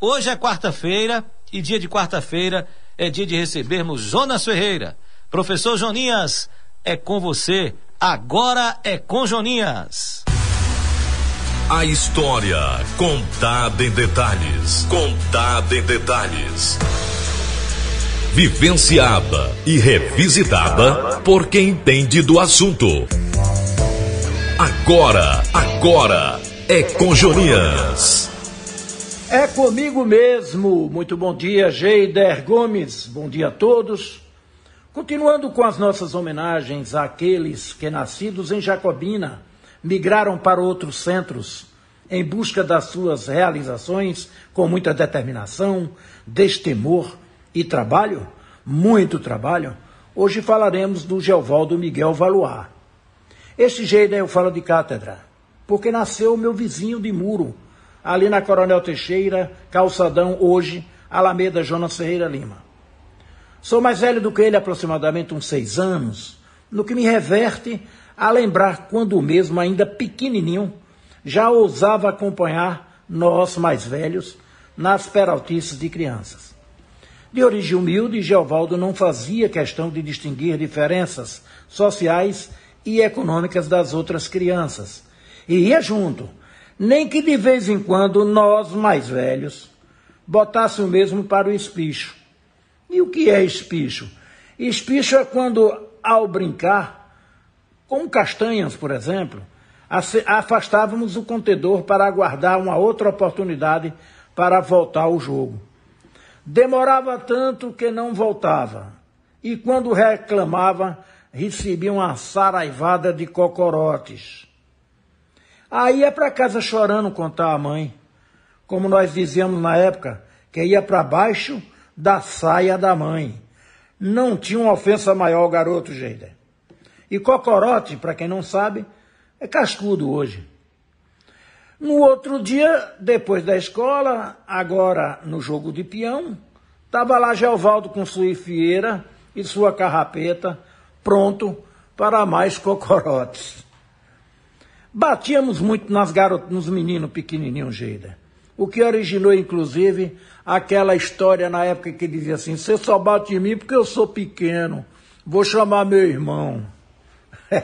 Hoje é quarta-feira e dia de quarta-feira é dia de recebermos Jonas Ferreira. Professor Joninhas, é com você. Agora é com Joninhas. A história contada em detalhes. Contada em detalhes. Vivenciada e revisitada por quem entende do assunto. Agora, agora é com Joninhas. É comigo mesmo. Muito bom dia, Geider Gomes. Bom dia a todos. Continuando com as nossas homenagens àqueles que, nascidos em Jacobina, migraram para outros centros em busca das suas realizações com muita determinação, destemor e trabalho, muito trabalho, hoje falaremos do Geovaldo Miguel Valois. Este Geider eu falo de cátedra, porque nasceu meu vizinho de muro, ali na Coronel Teixeira, calçadão, hoje, Alameda Jonas Ferreira Lima. Sou mais velho do que ele, aproximadamente uns seis anos, no que me reverte a lembrar quando mesmo, ainda pequenininho, já ousava acompanhar nós mais velhos nas peraltices de crianças. De origem humilde, Geovaldo não fazia questão de distinguir diferenças sociais e econômicas das outras crianças. E ia junto, nem que de vez em quando nós, mais velhos, botassem o mesmo para o espicho. E o que é espicho? Espicho é quando, ao brincar, com castanhas, por exemplo, afastávamos o contedor para aguardar uma outra oportunidade para voltar ao jogo. Demorava tanto que não voltava, e quando reclamava, recebia uma saraivada de cocorotes. Aí ia para casa chorando contar à mãe, como nós dizíamos na época, que ia para baixo da saia da mãe. Não tinha uma ofensa maior o garoto, Geida. E cocorote, para quem não sabe, é cascudo hoje. No outro dia, depois da escola, agora no jogo de peão, estava lá Geovaldo com sua fieira e sua carrapeta, pronto para mais cocorotes. Batíamos muito nas garotas, nos meninos pequenininhos, Geida. O que originou, inclusive, aquela história na época que dizia assim: você só bate em mim porque eu sou pequeno, vou chamar meu irmão.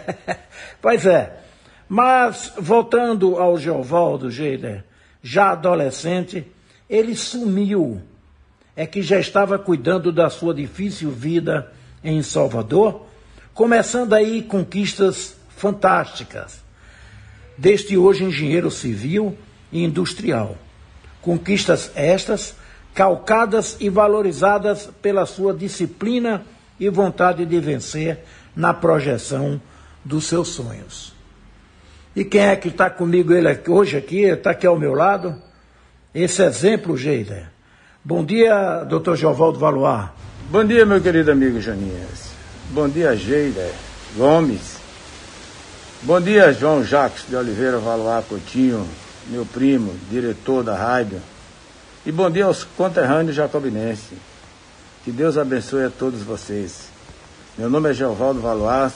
pois é. Mas, voltando ao Geovaldo Geider, já adolescente, ele sumiu. É que já estava cuidando da sua difícil vida em Salvador, começando aí conquistas fantásticas deste hoje engenheiro civil e industrial. Conquistas estas calcadas e valorizadas pela sua disciplina e vontade de vencer na projeção dos seus sonhos. E quem é que está comigo ele hoje aqui, está aqui ao meu lado? Esse exemplo, Geida. Bom dia, doutor Jovaldo Valois. Bom dia, meu querido amigo Janias. Bom dia, Geida Gomes. Bom dia, João Jacques de Oliveira Valoar Coutinho, meu primo, diretor da rádio. E bom dia aos conterrâneos jacobinenses. Que Deus abençoe a todos vocês. Meu nome é Geovaldo Valoar,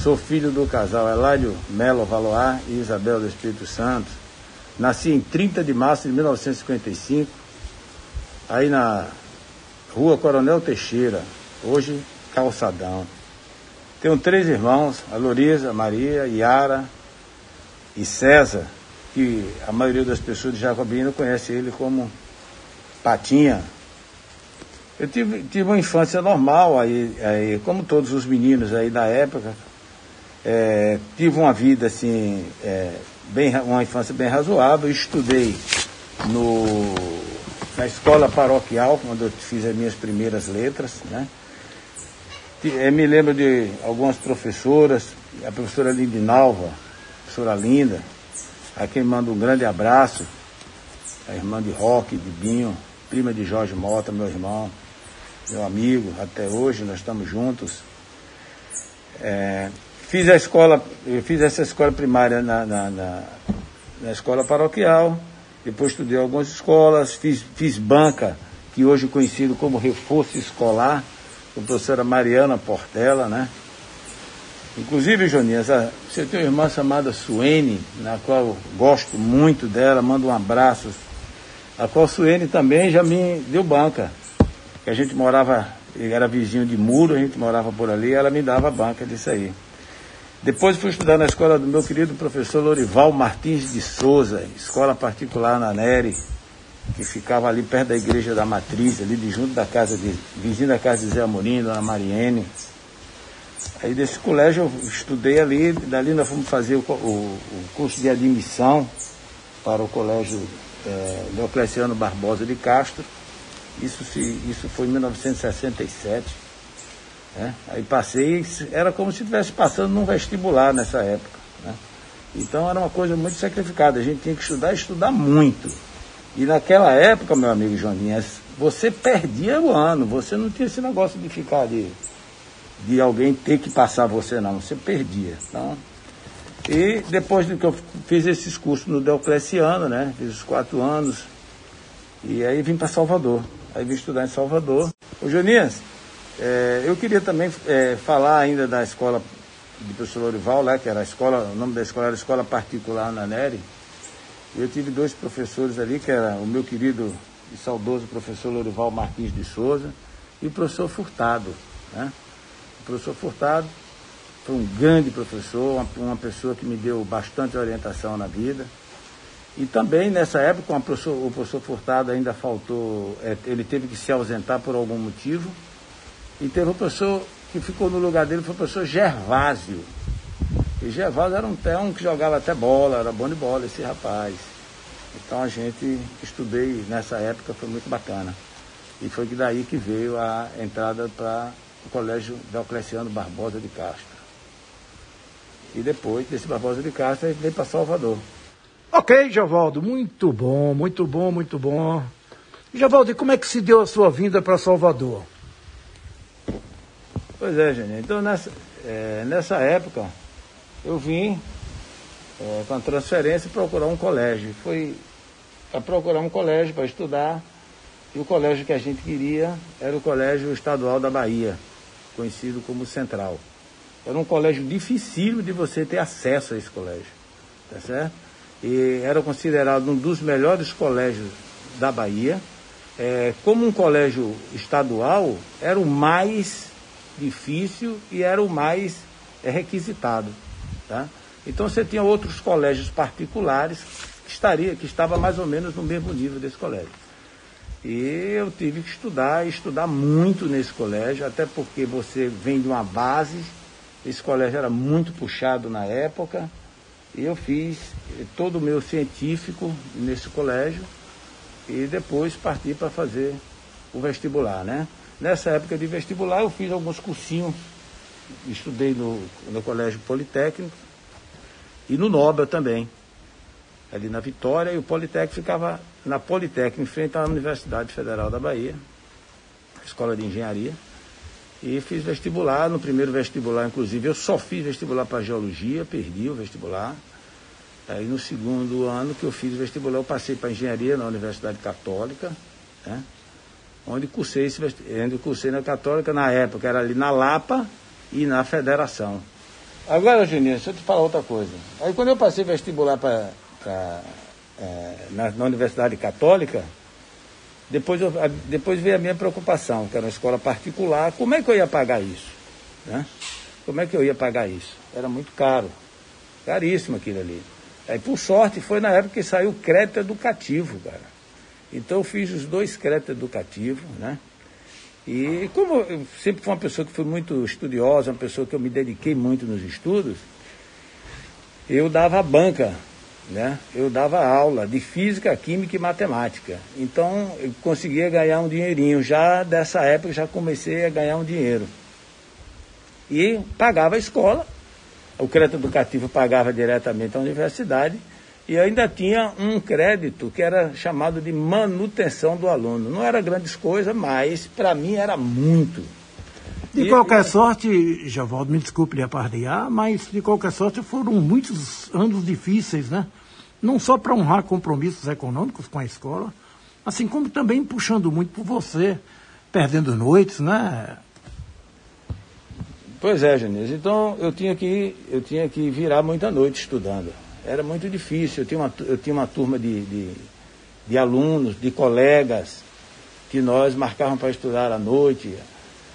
sou filho do casal Eládio Melo Valoar e Isabel do Espírito Santo. Nasci em 30 de março de 1955, aí na rua Coronel Teixeira, hoje Calçadão. Tenho três irmãos, a Loriza, a Maria, Yara e César, que a maioria das pessoas de Jacobina conhece ele como Patinha. Eu tive, tive uma infância normal, aí, aí, como todos os meninos aí da época. É, tive uma vida assim, é, bem, uma infância bem razoável, estudei no, na escola paroquial, quando eu fiz as minhas primeiras letras, né? É, me lembro de algumas professoras, a professora Lindinalva, a professora Linda, a quem mando um grande abraço, a irmã de Roque, de Binho, prima de Jorge Mota, meu irmão, meu amigo, até hoje nós estamos juntos. É, fiz a escola, eu fiz essa escola primária na, na, na, na escola paroquial, depois estudei algumas escolas, fiz, fiz banca, que hoje é conhecido como reforço escolar, com a professora Mariana Portela, né? Inclusive, Joninhas, você tem uma irmã chamada Suene, na qual eu gosto muito dela, mando um abraço A qual Suene também já me deu banca. Que a gente morava, era vizinho de muro, a gente morava por ali, ela me dava banca disso aí. Depois fui estudar na escola do meu querido professor Lorival Martins de Souza, escola particular na Neri, que ficava ali perto da igreja da Matriz, ali de junto da casa de, vizinho da casa de Zé Amorim, Dona Mariene. Aí desse colégio eu estudei ali, dali nós fomos fazer o, o, o curso de admissão para o colégio é, Diocleciano Barbosa de Castro. Isso, se, isso foi em 1967. Né? Aí passei, era como se estivesse passando num vestibular nessa época. Né? Então era uma coisa muito sacrificada, a gente tinha que estudar, estudar muito. E naquela época, meu amigo Joninhas, você perdia o ano, você não tinha esse negócio de ficar de, de alguém ter que passar você, não, você perdia. Então, e depois de que eu fiz esses cursos no Diocleciano, né? Fiz os quatro anos. E aí vim para Salvador. Aí vim estudar em Salvador. Ô Jonias, é, eu queria também é, falar ainda da escola de professor Lorival, lá, que era a escola, o nome da escola era Escola Particular na Neri. Eu tive dois professores ali, que era o meu querido e saudoso professor Lorival Martins de Souza e o professor Furtado. Né? O professor Furtado foi um grande professor, uma, uma pessoa que me deu bastante orientação na vida. E também nessa época professor, o professor Furtado ainda faltou, é, ele teve que se ausentar por algum motivo. E teve um professor que ficou no lugar dele, foi o professor Gervásio. E Gervásio era um, um que jogava até bola, era bom de bola esse rapaz. Então a gente estudei nessa época, foi muito bacana. E foi daí que veio a entrada para o Colégio Diocleciano Barbosa de Castro. E depois desse Barbosa de Castro, a gente veio para Salvador. Ok, Javaldo, muito bom, muito bom, muito bom. Javaldo, e como é que se deu a sua vinda para Salvador? Pois é, gente. Então, nessa, é, nessa época, eu vim é, com a transferência procurar um colégio. Foi para procurar um colégio para estudar. E o colégio que a gente queria era o Colégio Estadual da Bahia, conhecido como Central. Era um colégio dificílimo de você ter acesso a esse colégio, tá certo? E era considerado um dos melhores colégios da Bahia. É, como um colégio estadual, era o mais difícil e era o mais é, requisitado, tá? Então você tinha outros colégios particulares que estaria, que estava mais ou menos no mesmo nível desse colégio. E eu tive que estudar, estudar muito nesse colégio, até porque você vem de uma base esse colégio era muito puxado na época e eu fiz todo o meu científico nesse colégio e depois parti para fazer o vestibular, né? Nessa época de vestibular eu fiz alguns cursinhos, estudei no, no Colégio Politécnico e no Nobel também, ali na Vitória, e o Politécnico ficava na Politécnico, em frente à Universidade Federal da Bahia, Escola de Engenharia. E fiz vestibular, no primeiro vestibular, inclusive, eu só fiz vestibular para geologia, perdi o vestibular. Aí no segundo ano que eu fiz vestibular, eu passei para engenharia na Universidade Católica, né? onde cursei esse onde cursei na Católica na época, era ali na Lapa e na Federação. Agora, Juninho, deixa eu te falar outra coisa. Aí quando eu passei vestibular para é, na, na Universidade Católica, depois, eu, depois veio a minha preocupação, que era uma escola particular, como é que eu ia pagar isso? Né? Como é que eu ia pagar isso? Era muito caro, caríssimo aquilo ali. Aí, por sorte, foi na época que saiu o crédito educativo, cara. Então, eu fiz os dois créditos educativos, né? E como eu sempre fui uma pessoa que foi muito estudiosa, uma pessoa que eu me dediquei muito nos estudos, eu dava banca né? Eu dava aula de física, química e matemática. Então eu conseguia ganhar um dinheirinho. Já dessa época já comecei a ganhar um dinheiro. E pagava a escola, o crédito educativo pagava diretamente a universidade, e ainda tinha um crédito que era chamado de manutenção do aluno. Não era grandes coisas, mas para mim era muito. De e, qualquer e... sorte, Javaldo, me desculpe lhe apardear, mas de qualquer sorte foram muitos anos difíceis, né? não só para honrar compromissos econômicos com a escola, assim como também puxando muito por você, perdendo noites, né? Pois é, Janise. Então eu tinha que eu tinha que virar muita noite estudando. Era muito difícil. Eu tinha uma, eu tinha uma turma de, de, de alunos, de colegas, que nós marcávamos para estudar à noite.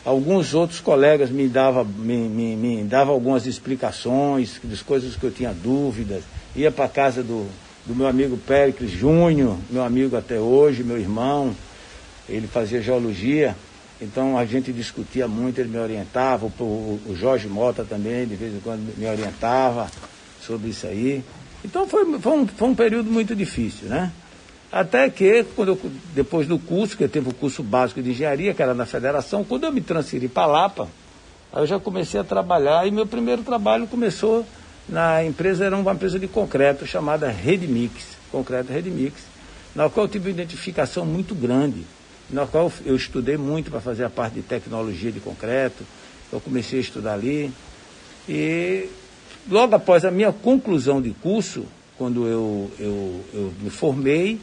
Alguns outros colegas me davam me, me, me dava algumas explicações das coisas que eu tinha dúvidas. Ia para a casa do, do meu amigo Péricles Júnior, meu amigo até hoje, meu irmão, ele fazia geologia, então a gente discutia muito, ele me orientava, o, o Jorge Mota também, de vez em quando me orientava sobre isso aí. Então foi, foi, um, foi um período muito difícil, né? Até que, quando eu, depois do curso, que eu tive o curso básico de engenharia, que era na federação, quando eu me transferi para Lapa, aí eu já comecei a trabalhar e meu primeiro trabalho começou na empresa, era uma empresa de concreto chamada Redmix, concreto Redmix, na qual eu tive uma identificação muito grande, na qual eu estudei muito para fazer a parte de tecnologia de concreto, eu comecei a estudar ali e logo após a minha conclusão de curso, quando eu, eu, eu me formei,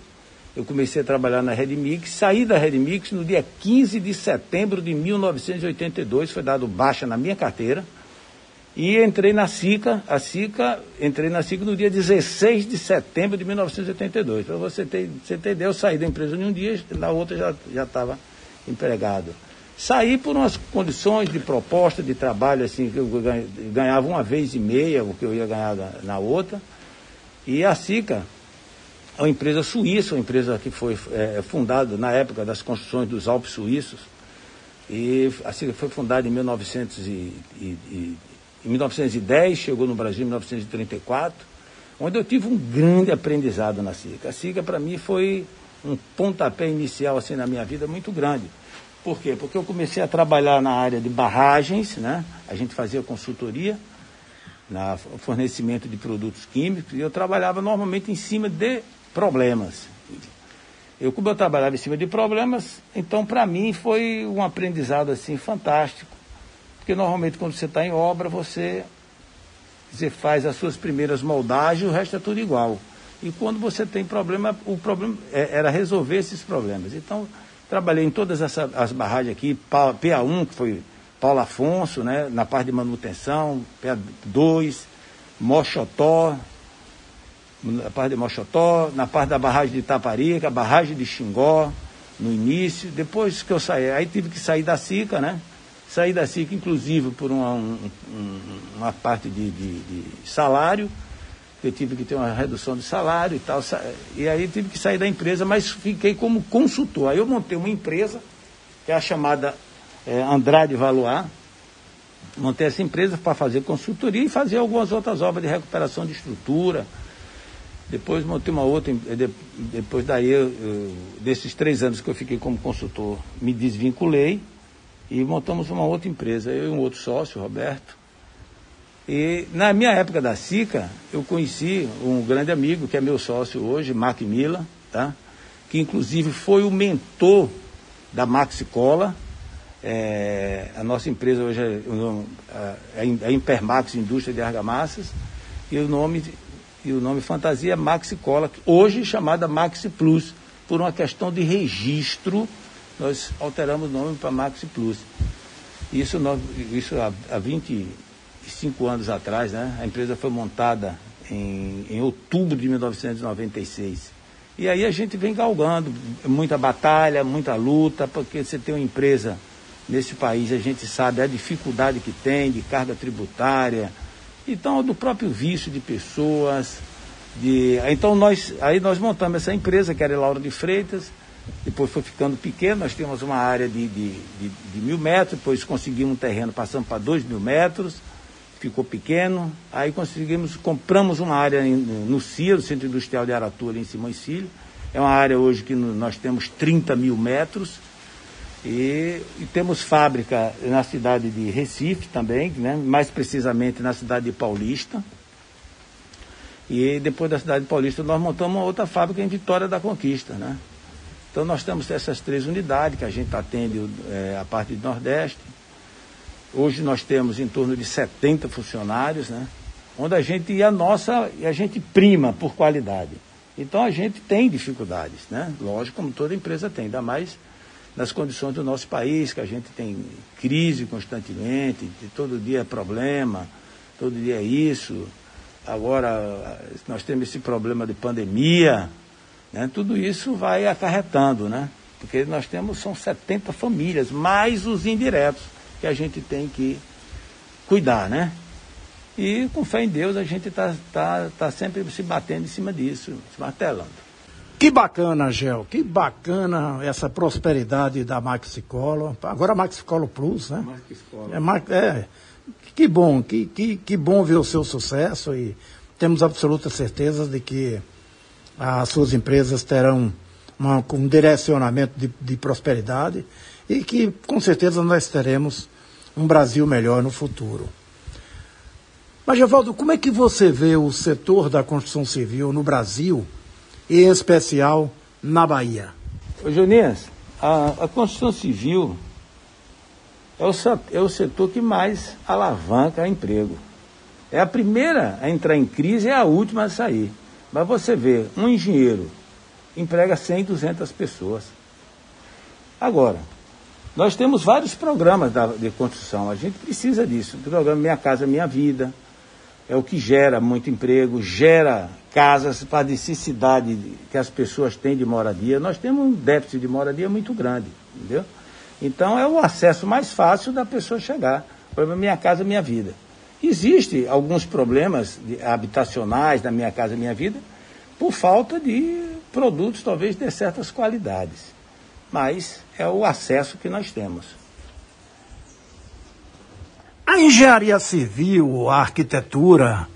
eu comecei a trabalhar na Redmix, saí da Redmix no dia 15 de setembro de 1982, foi dado baixa na minha carteira, e entrei na SICA, a SICA, entrei na SICA no dia 16 de setembro de 1982. Para você ter, você ter ideia, eu saí da empresa em um dia, na outra já estava empregado. Saí por umas condições de proposta de trabalho, assim, que eu ganhava uma vez e meia o que eu ia ganhar na, outra. E a SICA, é uma empresa suíça, uma empresa que foi é, fundada na época das construções dos Alpes Suíços. E a SICA foi fundada em 1900 e, e, e em 1910, chegou no Brasil em 1934, onde eu tive um grande aprendizado na SICA. A SICA, para mim, foi um pontapé inicial assim na minha vida muito grande. Por quê? Porque eu comecei a trabalhar na área de barragens, né? a gente fazia consultoria, na fornecimento de produtos químicos, e eu trabalhava normalmente em cima de problemas. Eu, como eu trabalhava em cima de problemas, então para mim foi um aprendizado assim fantástico porque normalmente quando você está em obra, você, você faz as suas primeiras moldagens, o resto é tudo igual. E quando você tem problema, o problema é, era resolver esses problemas. Então, trabalhei em todas essa, as barragens aqui, PA1, que foi Paulo Afonso, né, na parte de manutenção, PA2, Mochotó, na parte de Mochotó, na parte da barragem de Itaparica, barragem de Xingó, no início. Depois que eu saí, aí tive que sair da SICA, né? Saí da SIC, inclusive, por uma, um, uma parte de, de, de, salário, eu tive que ter uma redução de salário e tal, e aí tive que sair da empresa, mas fiquei como consultor. Aí eu montei uma empresa, que é a chamada é, Andrade Valoar, montei essa empresa para fazer consultoria e fazer algumas outras obras de recuperação de estrutura. Depois montei uma outra, depois daí, eu, desses três anos que eu fiquei como consultor, me desvinculei e montamos uma outra empresa, eu e um outro sócio, Roberto. E na minha época da SICA, eu conheci um grande amigo, que é meu sócio hoje, Mark Mila, tá? que inclusive foi o mentor da Maxi Cola. É, a nossa empresa hoje é, é a Impermax Indústria de Argamassas, e o nome, e o nome fantasia é Maxi Cola, hoje chamada Maxi Plus, por uma questão de registro nós alteramos o nome para Maxi Plus. Isso, nós, isso há, há 25 anos atrás, né? A empresa foi montada em, em outubro de 1996. E aí a gente vem galgando, muita batalha, muita luta, porque você tem uma empresa nesse país, a gente sabe a dificuldade que tem de carga tributária, então do próprio vício de pessoas. De... Então nós, aí nós montamos essa empresa, que era Laura de Freitas, depois foi ficando pequeno, nós tínhamos uma área de, de, de, de mil metros, depois conseguimos um terreno passando para dois mil metros, ficou pequeno, aí conseguimos, compramos uma área no CIA, no Centro Industrial de Aratu, ali em Simões Filho, é uma área hoje que nós temos 30 mil metros, e, e, temos fábrica na cidade de Recife também, né? mais precisamente na cidade de Paulista. E depois da cidade de Paulista nós montamos uma outra fábrica em Vitória da Conquista, né? Então nós temos essas três unidades que a gente atende é, a parte do Nordeste. Hoje nós temos em torno de 70 funcionários, né? Onde a gente e a nossa, e a gente prima por qualidade. Então a gente tem dificuldades, né? Lógico, como toda empresa tem, ainda mais nas condições do nosso país, que a gente tem crise constantemente, todo dia é problema, todo dia é isso. Agora nós temos esse problema de pandemia, Né? Tudo isso vai acarretando, né? Porque nós temos, são 70 famílias, mais os indiretos, que a gente tem que cuidar, né? E com fé em Deus a gente está tá, tá sempre se batendo em cima disso, se martelando. Que bacana, Gel, que bacana essa prosperidade da Maxicolo. Agora Maxicolo Plus, né? Maxicolo. É, é, que bom, que, que, que bom ver o seu sucesso e temos absoluta certeza de que as suas empresas terão uma, um direcionamento de, de prosperidade e que com certeza nós teremos um Brasil melhor no futuro. Mas, Gevaldo, como é que você vê o setor da construção civil no Brasil, em especial na Bahia? Ô, Junias, a, a construção civil é o, é o setor que mais alavanca emprego. É a primeira a entrar em crise e é a última a sair. Mas você vê, um engenheiro emprega 100, 200 pessoas. Agora, nós temos vários programas da, de construção, a gente precisa disso. O programa Minha Casa Minha Vida é o que gera muito emprego, gera casas para a necessidade que as pessoas têm de moradia. Nós temos um déficit de moradia muito grande, entendeu? Então é o acesso mais fácil da pessoa chegar. Programa Minha Casa Minha Vida. Existem alguns problemas habitacionais na Minha Casa Minha Vida por falta de produtos, talvez, de certas qualidades. Mas é o acesso que nós temos. A engenharia civil, a arquitetura,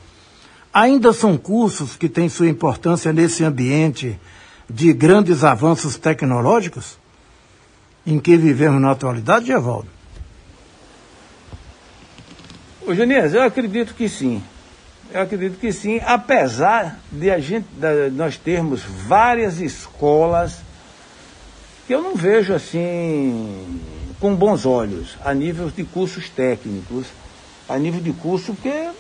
ainda são cursos que têm sua importância nesse ambiente de grandes avanços tecnológicos em que vivemos na atualidade, Evaldo? Ô Junias, eu acredito que sim. Eu acredito que sim, apesar de a gente, de nós termos várias escolas que eu não vejo assim com bons olhos a nível de cursos técnicos, a nível de curso, porque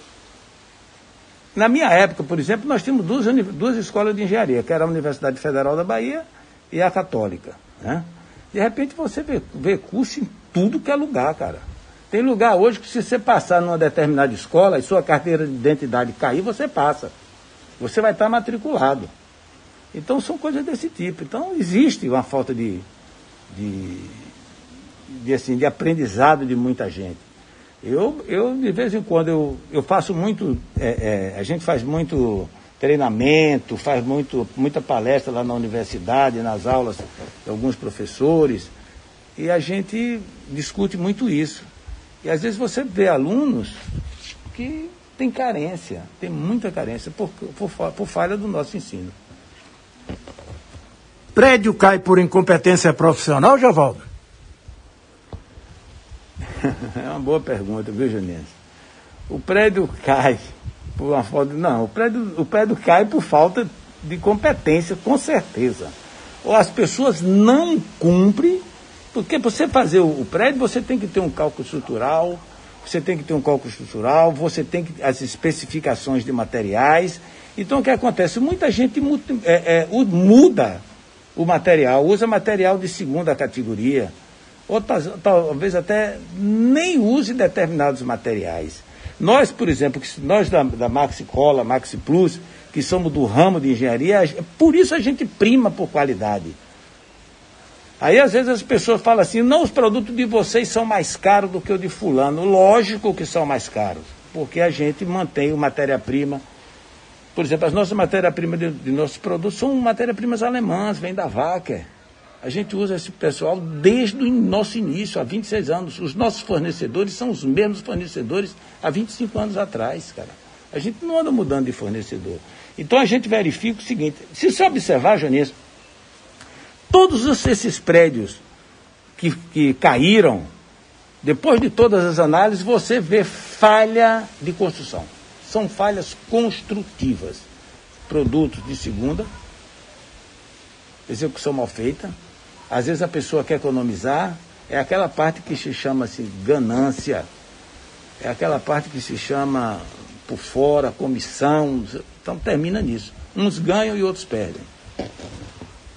na minha época, por exemplo, nós tínhamos duas, duas escolas de engenharia, que era a Universidade Federal da Bahia e a Católica. Né? De repente você vê, vê curso em tudo que é lugar, cara. Tem lugar hoje que se você passar numa determinada escola e sua carteira de identidade cair, você passa. Você vai estar matriculado. Então são coisas desse tipo. Então existe uma falta de, de, de, assim, de aprendizado de muita gente. Eu, eu de vez em quando, eu, eu faço muito, é, é, a gente faz muito treinamento, faz muito, muita palestra lá na universidade, nas aulas de alguns professores, e a gente discute muito isso. E às vezes você vê alunos que tem carência, tem muita carência por, por, por falha do nosso ensino. Prédio cai por incompetência profissional, Javaldo? é uma boa pergunta, viu, Juninho? O prédio cai por uma falta. Não, o prédio, o prédio cai por falta de competência, com certeza. Ou as pessoas não cumprem porque para você fazer o, prédio, você tem que ter um cálculo estrutural, você tem que ter um cálculo estrutural, você tem que as especificações de materiais. Então o que acontece? Muita gente é, é, muda o material, usa material de segunda categoria, ou talvez até nem use determinados materiais. Nós, por exemplo, nós da, da Maxi Cola, Maxi Plus, que somos do ramo de engenharia, por isso a gente prima por qualidade. Aí às vezes as pessoas falam assim, não, os produtos de vocês são mais caros do que o de fulano. Lógico que são mais caros, porque a gente mantém o matéria-prima. Por exemplo, as nossas matérias-primas de, de, nossos produtos são matérias-primas alemãs, vêm da Wacker. A gente usa esse pessoal desde o nosso início, há 26 anos. Os nossos fornecedores são os mesmos fornecedores há 25 anos atrás, cara. A gente não anda mudando de fornecedor. Então a gente verifica o seguinte, se você observar, Jones, Todos esses prédios que, que caíram, depois de todas as análises, você vê falha de construção. São falhas construtivas. Produtos de segunda, execução mal feita. Às vezes a pessoa quer economizar, é aquela parte que se chama assim, ganância, é aquela parte que se chama por fora, comissão. Então termina nisso. Uns ganham e outros perdem.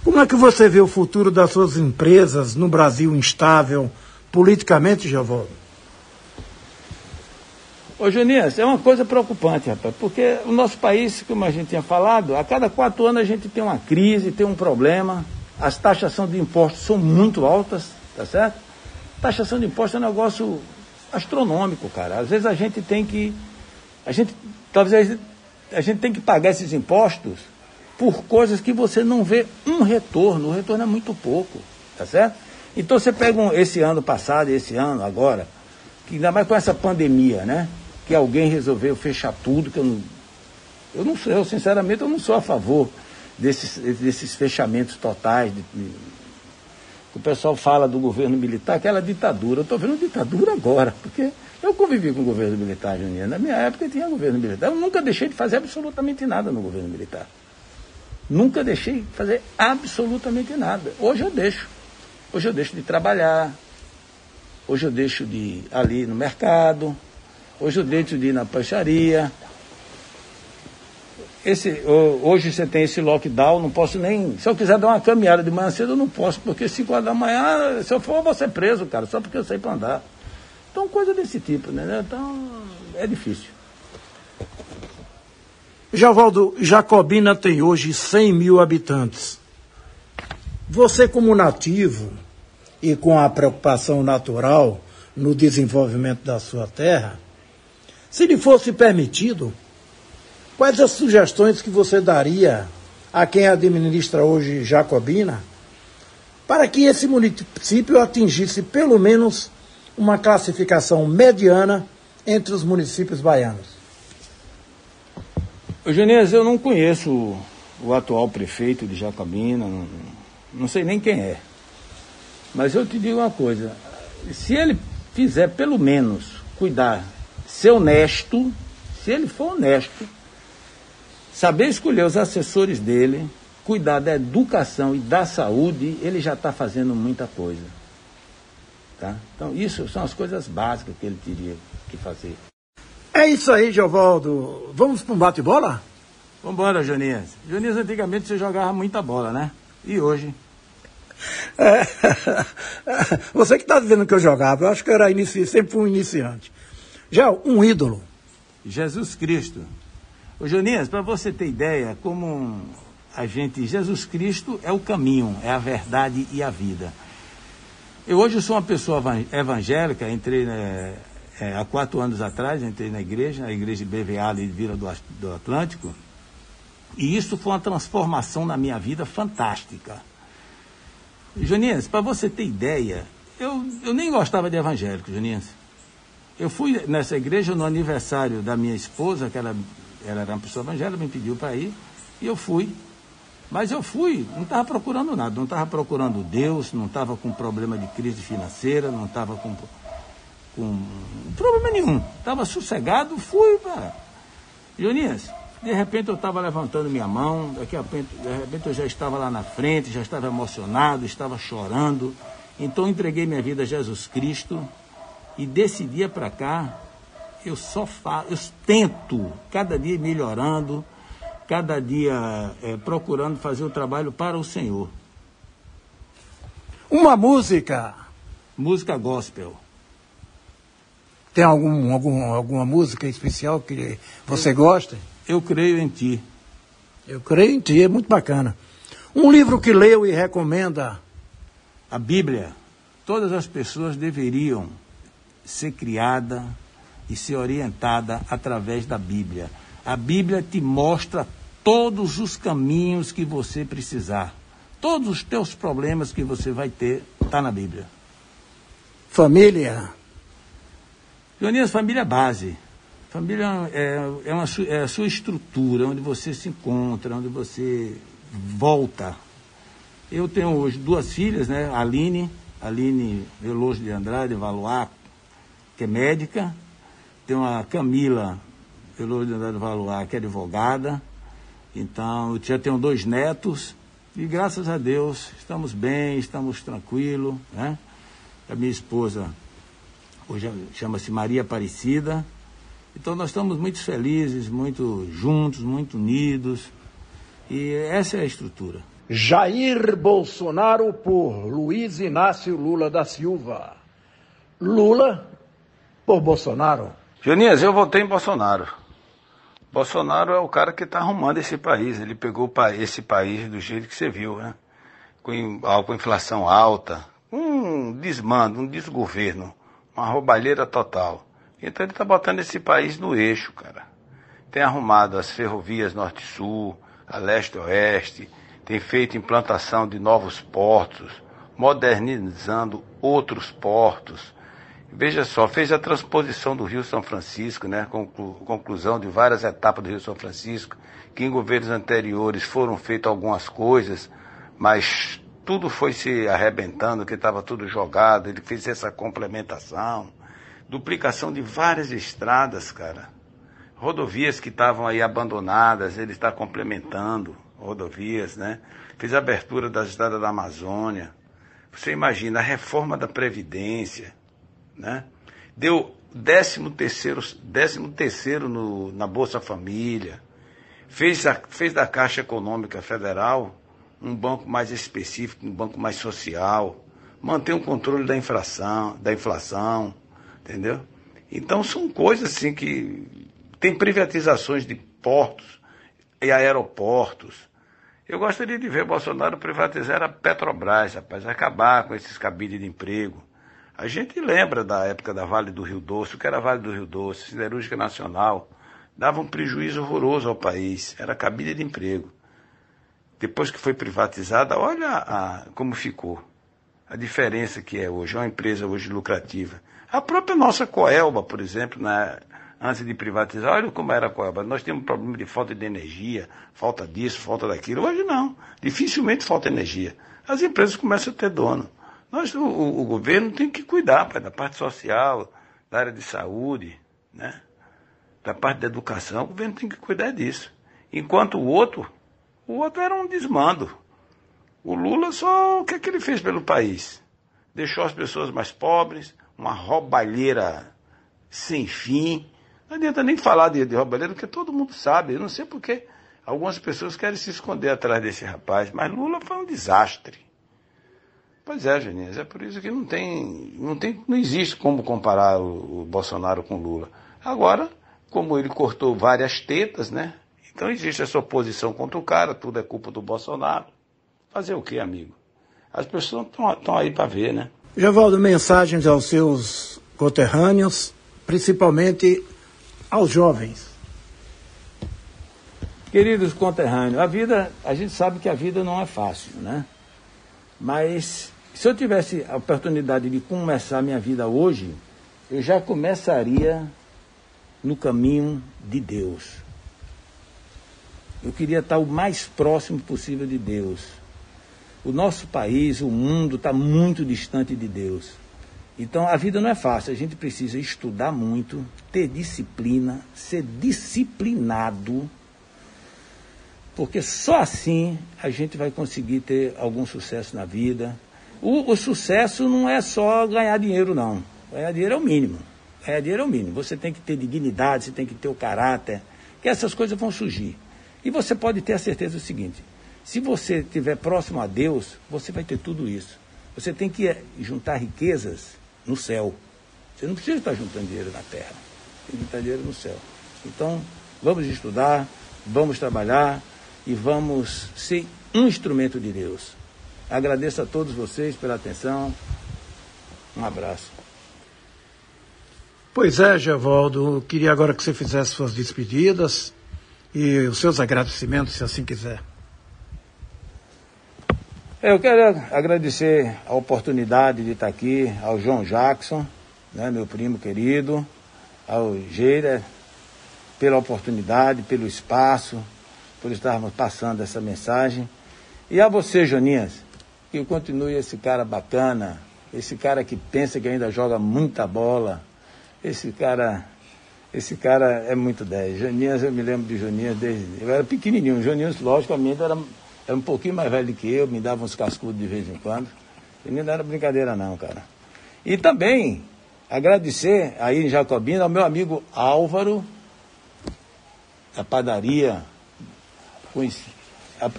Como é que você vê o futuro das suas empresas no Brasil instável politicamente, Giovanni? Ô Junias, é uma coisa preocupante, rapaz, porque o nosso país, como a gente tinha falado, a cada quatro anos a gente tem uma crise, tem um problema, as taxações de impostos são muito altas, tá certo? Taxação de impostos é um negócio astronômico, cara. Às vezes a gente tem que. A gente. Talvez a gente tem que pagar esses impostos por coisas que você não vê um retorno. O retorno é muito pouco, tá certo? Então você pega um, esse ano passado, esse ano, agora, que ainda mais com essa pandemia, né? que alguém resolveu fechar tudo, que eu não. Eu não sou, eu, sinceramente, eu não sou a favor desses, desses fechamentos totais. De, de, o pessoal fala do governo militar, aquela ditadura. Eu estou vendo ditadura agora, porque eu convivi com o governo militar, Juninho. Na minha época tinha governo militar. Eu nunca deixei de fazer absolutamente nada no governo militar. Nunca deixei de fazer absolutamente nada. Hoje eu deixo. Hoje eu deixo de trabalhar. Hoje eu deixo de ir ali no mercado. Hoje eu deixo de ir na peixaria. Esse, hoje você tem esse lockdown, não posso nem. Se eu quiser dar uma caminhada de manhã cedo, eu não posso, porque 5 horas da manhã, se eu for, eu vou ser preso, cara, só porque eu sei para andar. Então, coisa desse tipo, né? Então, é difícil. Javaldo, Jacobina tem hoje 100 mil habitantes. Você, como nativo e com a preocupação natural no desenvolvimento da sua terra, se lhe fosse permitido, quais as sugestões que você daria a quem administra hoje Jacobina para que esse município atingisse pelo menos uma classificação mediana entre os municípios baianos? Eugenias, eu não conheço o, o atual prefeito de Jacobina, não, não sei nem quem é. Mas eu te digo uma coisa: se ele fizer pelo menos cuidar ser honesto, se ele for honesto, saber escolher os assessores dele, cuidar da educação e da saúde, ele já está fazendo muita coisa. Tá? Então, isso são as coisas básicas que ele teria que fazer. É isso aí, Giovaldo. Vamos para um bate-bola? Vamos embora, Jonias. Jonias, antigamente você jogava muita bola, né? E hoje? É, você que está dizendo que eu jogava, eu acho que eu era inici... sempre fui um iniciante. Já um ídolo. Jesus Cristo. Ô Jonias, para você ter ideia, como a gente. Jesus Cristo é o caminho, é a verdade e a vida. Eu hoje sou uma pessoa evangélica, entrei né, é, há quatro anos atrás, entrei na igreja, na igreja de BVA de Vila do, do Atlântico, e isso foi uma transformação na minha vida fantástica. Jonias, para você ter ideia, eu, eu nem gostava de evangélico, Jonias. Eu fui nessa igreja no aniversário da minha esposa, que ela, ela era uma pessoa evangélica, me pediu para ir, e eu fui. Mas eu fui, não estava procurando nada, não estava procurando Deus, não estava com problema de crise financeira, não estava com, com problema nenhum. Estava sossegado, fui para. Jonias, de repente eu estava levantando minha mão, daqui a de repente eu já estava lá na frente, já estava emocionado, estava chorando. Então entreguei minha vida a Jesus Cristo e desse dia para cá, eu só faço, eu tento, cada dia melhorando, cada dia é, procurando fazer o trabalho para o Senhor. Uma música. Música gospel. Tem algum, algum, alguma música especial que você eu, gosta? Eu creio em ti. Eu creio em ti, é muito bacana. Um livro que leu e recomenda? A Bíblia. Todas as pessoas deveriam ser criada e ser orientada através da Bíblia. A Bíblia te mostra todos os caminhos que você precisar. Todos os teus problemas que você vai ter, está na Bíblia. Família. Leonidas, família é base. Família é, é, uma, é a sua estrutura, onde você se encontra, onde você volta. Eu tenho hoje duas filhas, né? Aline, Aline Veloso de Andrade, Valois, que é médica, tem uma Camila Veloso de Andrade Valois, que é advogada. Então, eu já tenho dois netos e graças a Deus estamos bem, estamos tranquilos, né? A minha esposa hoje chama-se Maria Aparecida. Então nós estamos muito felizes, muito juntos, muito unidos. E essa é a estrutura. Jair Bolsonaro por Luiz Inácio Lula da Silva. Lula por Bolsonaro. Jonias, eu votei em Bolsonaro. Bolsonaro é o cara que está arrumando esse país. Ele pegou esse país do jeito que você viu, né? Com, com inflação alta, um desmando, um desgoverno, uma roubalheira total. Então ele está botando esse país no eixo, cara. Tem arrumado as ferrovias norte-sul, a leste-oeste, tem feito implantação de novos portos, modernizando outros portos. Veja só, fez a transposição do Rio São Francisco, né, conclu conclusão de várias etapas do Rio São Francisco, que em governos anteriores foram feitas algumas coisas, mas tudo foi se arrebentando, que estava tudo jogado, ele fez essa complementação, duplicação de várias estradas, cara. Rodovias que estavam aí abandonadas, ele está complementando rodovias, né? Fez a abertura das estradas da Amazônia. Você imagina a reforma da Previdência, né? Deu 13 terceiro, décimo terceiro no, na Bolsa Família, fez, a, fez da Caixa Econômica Federal um banco mais específico, um banco mais social, mantém o controle da inflação, da inflação, entendeu? Então são coisas assim que tem privatizações de portos e aeroportos. Eu gostaria de ver Bolsonaro privatizar a Petrobras, rapaz, acabar com esses cabides de emprego. A gente lembra da época da Vale do Rio Doce, o que era Vale do Rio Doce, Siderúrgica Nacional, dava um prejuízo horroroso ao país, era cabide de emprego. Depois que foi privatizada, olha a, como ficou, a diferença que é hoje, é uma empresa hoje lucrativa. A própria nossa Coelba, por exemplo, né, antes de privatizar, olha como era a Coelba. Nós tínhamos um problema de falta de energia, falta disso, falta daquilo. Hoje não, dificilmente falta energia. As empresas começam a ter dono. Nós, o, o, governo tem que cuidar pai, da parte social, da área de saúde, né? da parte da educação, o governo tem que cuidar disso. Enquanto o outro, o outro era um desmando. O Lula só, o que é que ele fez pelo país? Deixou as pessoas mais pobres, uma roubalheira sem fim. Não adianta nem falar de, de roubalheira, porque todo mundo sabe. Eu não sei porque algumas pessoas querem se esconder atrás desse rapaz, mas Lula foi um desastre. Pois é, Genias, é por isso que não tem, não tem, não existe como comparar o, o Bolsonaro com Lula. Agora, como ele cortou várias tetas, né? Então existe essa oposição contra o cara, tudo é culpa do Bolsonaro. Fazer o quê, amigo? As pessoas estão aí para ver, né? Gevaldo, mensagens aos seus conterrâneos, principalmente aos jovens. Queridos conterrâneos, a vida, a gente sabe que a vida não é fácil, né? Mas se eu tivesse a oportunidade de começar minha vida hoje, eu já começaria no caminho de Deus. Eu queria estar o mais próximo possível de Deus. O nosso país, o mundo está muito distante de Deus. Então a vida não é fácil, a gente precisa estudar muito, ter disciplina, ser disciplinado, porque só assim a gente vai conseguir ter algum sucesso na vida, o, o, sucesso não é só ganhar dinheiro, não. Ganhar dinheiro é o mínimo. Ganhar dinheiro é o mínimo. Você tem que ter dignidade, você tem que ter o caráter, que essas coisas vão surgir. E você pode ter a certeza do seguinte: se você estiver próximo a Deus, você vai ter tudo isso. Você tem que eh, juntar riquezas no céu. Você não precisa estar juntando dinheiro na terra. Tem que juntar dinheiro no céu. Então, vamos estudar, vamos trabalhar e vamos ser um instrumento de Deus. Agradeço a todos vocês pela atenção. Um abraço. Pois é, Gevaldo, queria agora que você fizesse suas despedidas e os seus agradecimentos, se assim quiser. Eu quero agradecer a oportunidade de estar aqui ao João Jackson, né, meu primo querido, ao Geira, pela oportunidade, pelo espaço, por estarmos passando essa mensagem. E a você, Joninhas, que continue esse cara bacana, esse cara que pensa que ainda joga muita bola, esse cara, esse cara é muito 10. Joninhas, eu me lembro de Joninhas desde. Eu era pequenininho, Joninhas, logicamente, era, era um pouquinho mais velho que eu, me dava uns cascudos de vez em quando. Joninhas não era brincadeira, não, cara. E também agradecer aí em Jacobina ao meu amigo Álvaro, da padaria, conhecido,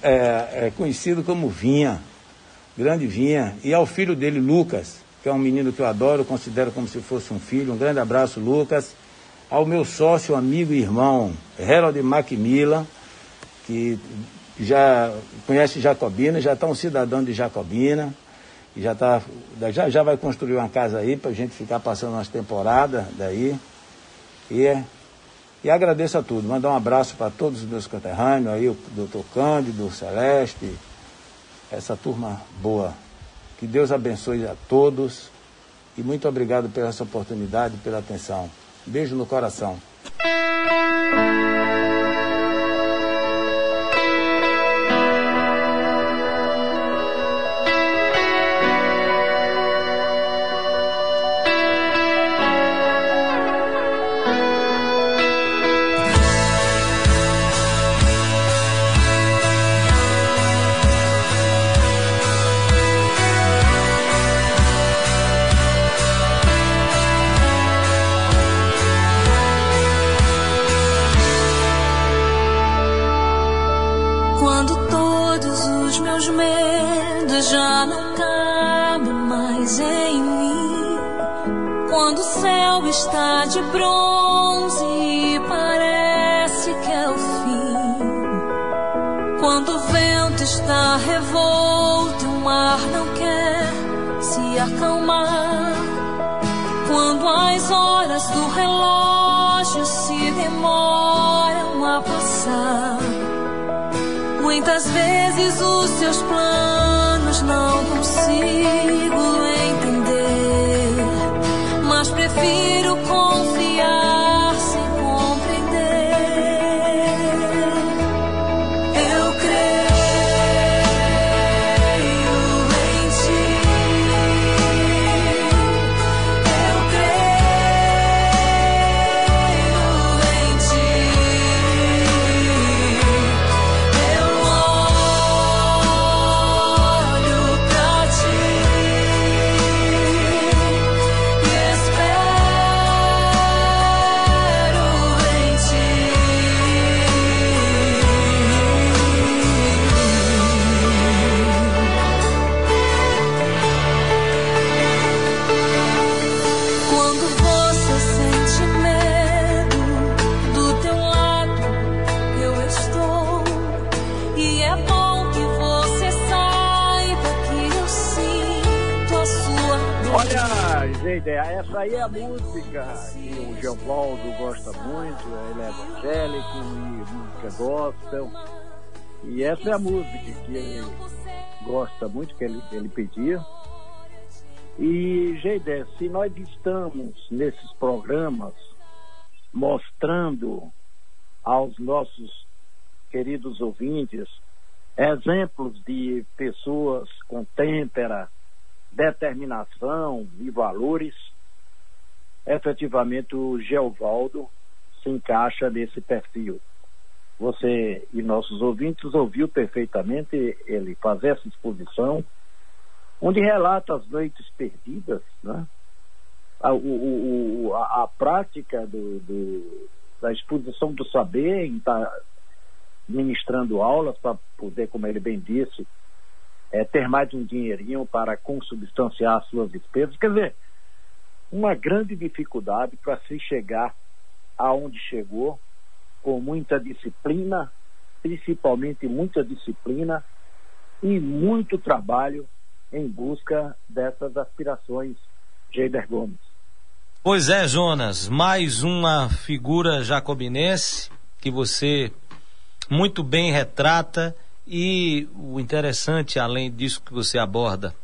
é, é, conhecido como Vinha grande Vinha, e ao filho dele, Lucas, que é um menino que eu adoro, considero como se fosse um filho. Um grande abraço, Lucas. Ao meu sócio, amigo e irmão, Harold Macmillan, que já conhece Jacobina, já está um cidadão de Jacobina, já, tá, já, já vai construir uma casa aí para a gente ficar passando umas temporadas daí. E, e agradeço a tudo. Mandar um abraço para todos os meus conterrâneos aí, o doutor Cândido, o Celeste, essa turma boa. Que Deus abençoe a todos e muito obrigado pela essa oportunidade, pela atenção. Beijo no coração. Essa aí é a música que o Geovaldo gosta muito, ele é evangélico e música gospel. E essa é a música que ele gosta muito, que ele, ele pedia. E, Geidé, se nós estamos nesses programas mostrando aos nossos queridos ouvintes exemplos de pessoas com têmpera, determinação e valores, efetivamente o Geovaldo se encaixa nesse perfil. Você e nossos ouvintes ouviu perfeitamente ele fazer essa exposição, onde relata as noites perdidas, né? a, o, o, a, a prática do, do, da exposição do saber em estar tá ministrando aulas para poder, como ele bem disse, é, ter mais um dinheirinho para consubstanciar as suas despesas. Quer dizer, uma grande dificuldade para se chegar aonde chegou, com muita disciplina, principalmente muita disciplina e muito trabalho em busca dessas aspirações, Geider Gomes. Pois é, Jonas, mais uma figura jacobinense que você muito bem retrata e o interessante, além disso que você aborda,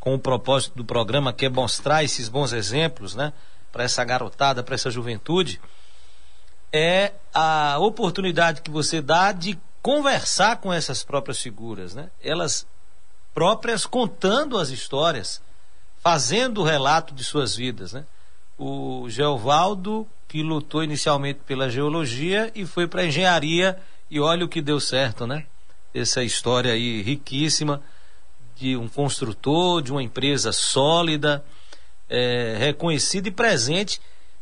com o propósito do programa, que é mostrar esses bons exemplos, né, para essa garotada, para essa juventude, é a oportunidade que você dá de conversar com essas próprias figuras, né? Elas próprias contando as histórias, fazendo o relato de suas vidas, né? O Geovaldo, que lutou inicialmente pela geologia e foi para engenharia e olha o que deu certo, né? Essa história aí riquíssima de um construtor, de uma empresa sólida, é, reconhecida e presente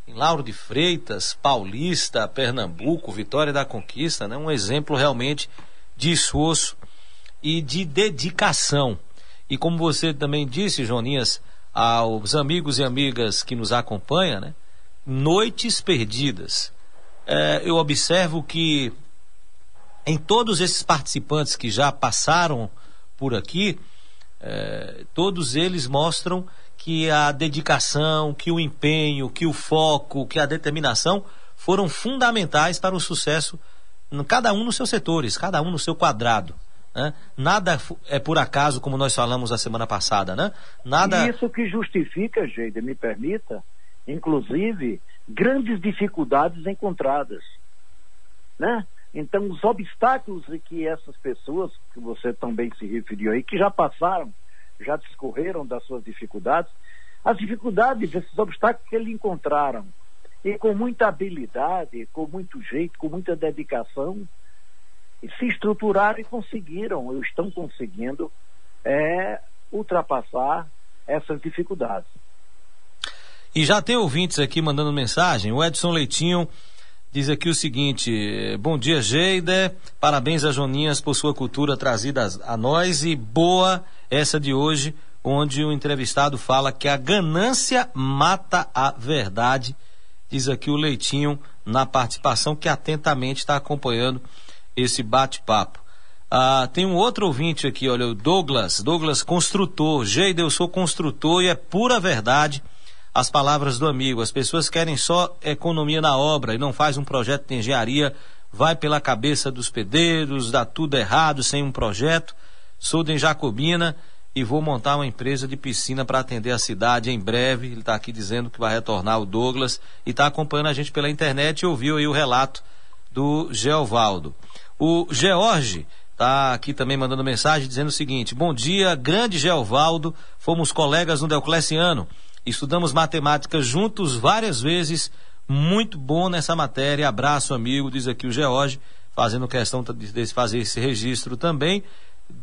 em Lauro de Freitas, Paulista, Pernambuco, Vitória da Conquista, né? um exemplo realmente de esforço e de dedicação. E como você também disse, Joninhas, aos amigos e amigas que nos acompanham, né? noites perdidas. É, eu observo que em todos esses participantes que já passaram por aqui, é, todos eles mostram que a dedicação, que o empenho, que o foco, que a determinação foram fundamentais para o sucesso, cada um nos seus setores, cada um no seu quadrado. Né? Nada é por acaso, como nós falamos a semana passada, né? Nada... Isso que justifica, Geida, me permita, inclusive, grandes dificuldades encontradas. Né? Então, os obstáculos que essas pessoas, que você também se referiu aí, que já passaram, já discorreram das suas dificuldades, as dificuldades, esses obstáculos que eles encontraram, e com muita habilidade, com muito jeito, com muita dedicação, se estruturaram e conseguiram, ou estão conseguindo, é, ultrapassar essas dificuldades. E já tem ouvintes aqui mandando mensagem. O Edson Leitinho diz aqui o seguinte: Bom dia, Geida. Parabéns a Joninhas por sua cultura trazida a nós e boa essa de hoje, onde o entrevistado fala que a ganância mata a verdade. Diz aqui o Leitinho na participação que atentamente está acompanhando esse bate-papo. Ah, tem um outro ouvinte aqui, olha, o Douglas, Douglas construtor. Geida, eu sou construtor e é pura verdade as palavras do amigo. As pessoas querem só economia na obra e não faz um projeto de engenharia, vai pela cabeça dos pedreiros, dá tudo errado sem um projeto. Sou de Jacobina e vou montar uma empresa de piscina para atender a cidade em breve. Ele está aqui dizendo que vai retornar o Douglas e está acompanhando a gente pela internet e ouviu aí o relato do Geovaldo. O George está aqui também mandando mensagem dizendo o seguinte: Bom dia, grande Geovaldo, fomos colegas no Deocleciano. Estudamos matemática juntos várias vezes. Muito bom nessa matéria. Abraço, amigo, diz aqui o George, fazendo questão de fazer esse registro também,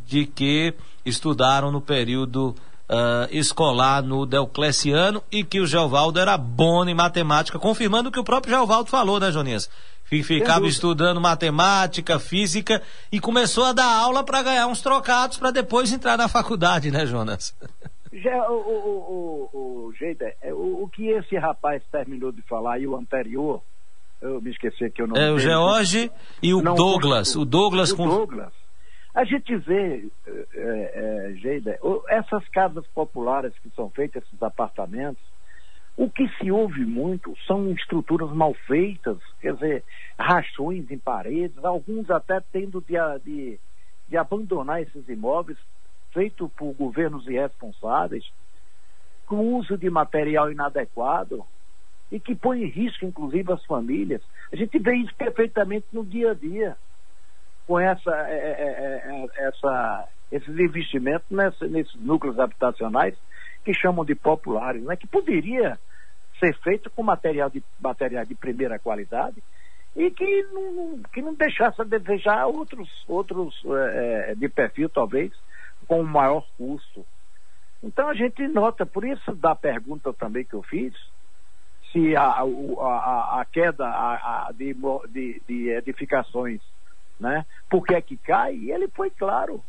de que estudaram no período uh, escolar no Deocleciano e que o Geovaldo era bom em matemática, confirmando o que o próprio Geovaldo falou, né, Joninhas? Ficava estudando matemática, física e começou a dar aula para ganhar uns trocados para depois entrar na faculdade, né, Jonas? Já, o, o, o, o, Geida, é, o, o que esse rapaz terminou de falar e o anterior, eu me esqueci que eu não. É o George e o não, Douglas. O Douglas com. Douglas. A gente vê, é, é, Geida, essas casas populares que são feitas, esses apartamentos, o que se ouve muito são estruturas mal feitas, quer dizer, rachões em paredes, alguns até tendo de, de, de abandonar esses imóveis feito por governos irresponsáveis, com uso de material inadequado e que põe em risco, inclusive, as famílias. A gente vê isso perfeitamente no dia a dia, com essa, é, é, é, essa, esses investimentos nesses núcleos habitacionais que chamam de populares, né? que poderia ser feito com material de, material de primeira qualidade e que não, que não deixasse a desejar outros, outros é, de perfil, talvez, com maior custo. Então a gente nota, por isso da pergunta também que eu fiz, se a, a, a queda a, de, de, de, edificações, né, por que é que cai, e ele foi claro,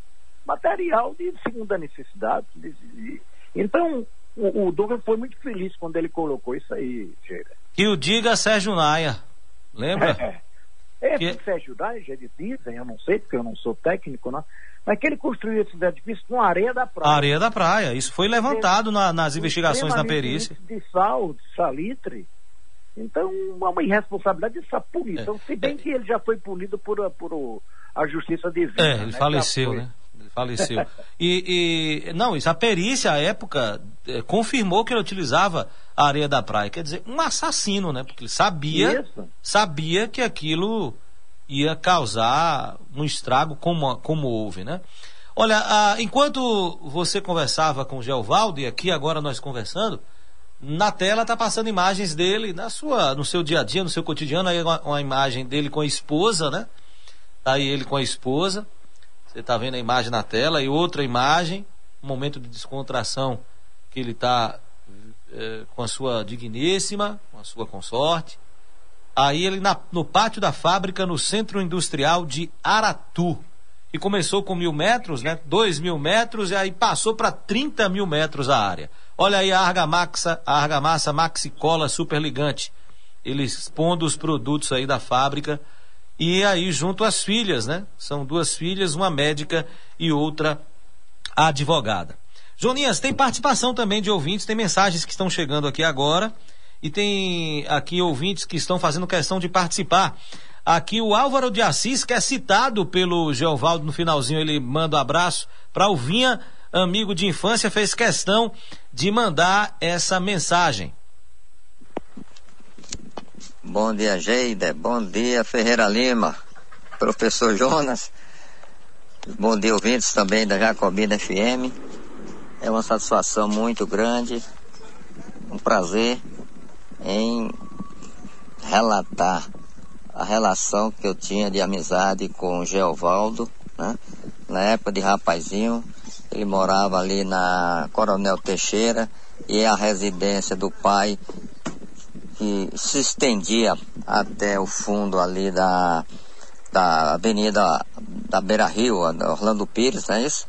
material de segunda necessidade. De, de, então, o, o Douglas foi muito feliz quando ele colocou isso aí, Geira. E o diga Sérgio Naia, lembra? É, é. Que... Sérgio Naia, eles dizem, eu não sei, porque eu não sou técnico, não, mas que ele construiu esses edifícios com areia da praia. Areia da praia. Isso foi levantado na, nas investigações na perícia. De sal, de salitre. Então, uma irresponsabilidade dessa punição. É, se bem é, que ele já foi punido por, por a justiça divina. É, ele né? faleceu, né? Ele faleceu. e, e, não, isso, a perícia, à época, é, confirmou que ele utilizava a areia da praia. Quer dizer, um assassino, né? Porque ele sabia, isso. sabia que aquilo ia causar um estrago como, como houve, né? Olha, ah, enquanto você conversava com o Geovaldo, e aqui agora nós conversando, na tela está passando imagens dele na sua, no seu dia a dia, no seu cotidiano, aí uma, uma imagem dele com a esposa, né? Tá aí ele com a esposa. Você está vendo a imagem na tela e outra imagem, um momento de descontração que ele está é, com a sua digníssima, com a sua consorte. Aí ele na, no pátio da fábrica, no centro industrial de Aratu. E começou com mil metros, né? Dois mil metros, e aí passou para 30 mil metros a área. Olha aí a argamassa, a argamassa Maxi Cola Superligante. ele expondo os produtos aí da fábrica e aí junto às filhas, né? São duas filhas, uma médica e outra advogada. Joninhas, tem participação também de ouvintes, tem mensagens que estão chegando aqui agora e tem aqui ouvintes que estão fazendo questão de participar. Aqui o Álvaro de Assis, que é citado pelo Geovaldo no finalzinho, ele manda um abraço para o Vinha, amigo de infância, fez questão de mandar essa mensagem. Bom dia, Geida. Bom dia, Ferreira Lima. Professor Jonas. Bom dia, ouvintes também da Jacobina FM. É uma satisfação muito grande, um prazer em relatar a relação que eu tinha de amizade com o Geovaldo, né? Na época de rapazinho, ele morava ali na Coronel Teixeira e a residência do pai que se estendia até o fundo ali da, da Avenida da Beira Rio, Orlando Pires, não é isso?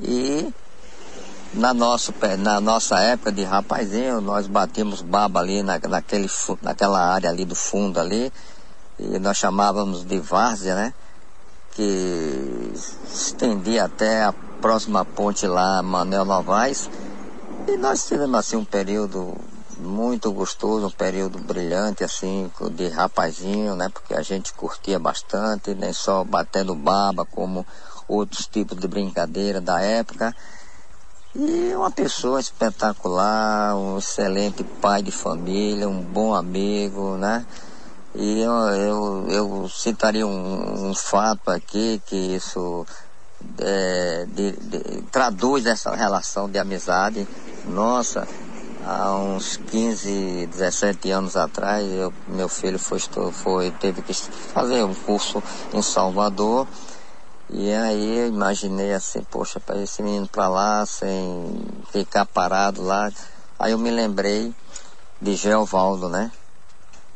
E na, nosso, na nossa época de rapazinho, nós batíamos baba ali na, naquele, naquela área ali do fundo ali, e nós chamávamos de várzea, né? Que estendia até a próxima ponte lá, Manuel Novaes. E nós tivemos assim um período muito gostoso, um período brilhante assim, de rapazinho, né? Porque a gente curtia bastante, nem só batendo baba, como outros tipos de brincadeira da época. E uma pessoa espetacular, um excelente pai de família, um bom amigo, né? E eu, eu, eu citaria um, um fato aqui que isso é, de, de, traduz essa relação de amizade nossa. Há uns 15, 17 anos atrás, eu, meu filho foi, foi, teve que fazer um curso em Salvador e aí eu imaginei assim, poxa, para esse menino para lá, sem ficar parado lá. Aí eu me lembrei de Geovaldo, né?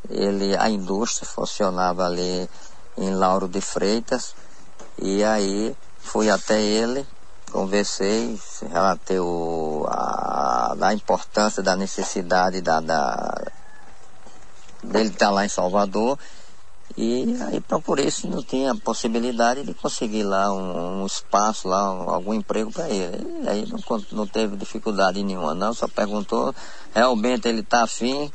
Ele, a indústria funcionava ali em Lauro de Freitas. E aí fui até ele, conversei, relatei o, a, a importância da necessidade da, da dele estar tá lá em Salvador e aí procurei se não tinha possibilidade de conseguir lá um, um espaço, lá um, algum emprego para ele. E aí não, não teve dificuldade nenhuma não, só perguntou, realmente ele está afim,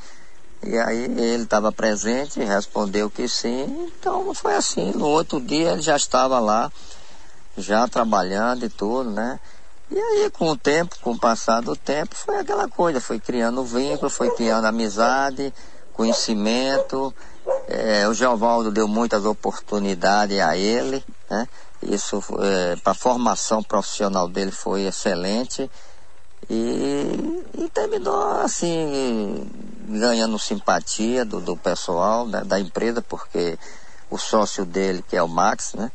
e aí ele estava presente, respondeu que sim, então foi assim. No outro dia ele já estava lá, já trabalhando e tudo, né? E aí com o tempo, com o passar do tempo, foi aquela coisa, foi criando vínculo, foi criando amizade, conhecimento. É, o Geovaldo deu muitas oportunidades a ele, né? Isso é, para a formação profissional dele foi excelente e, e, terminou assim ganhando simpatia do, do pessoal né, da empresa porque o sócio dele que é o Max, né?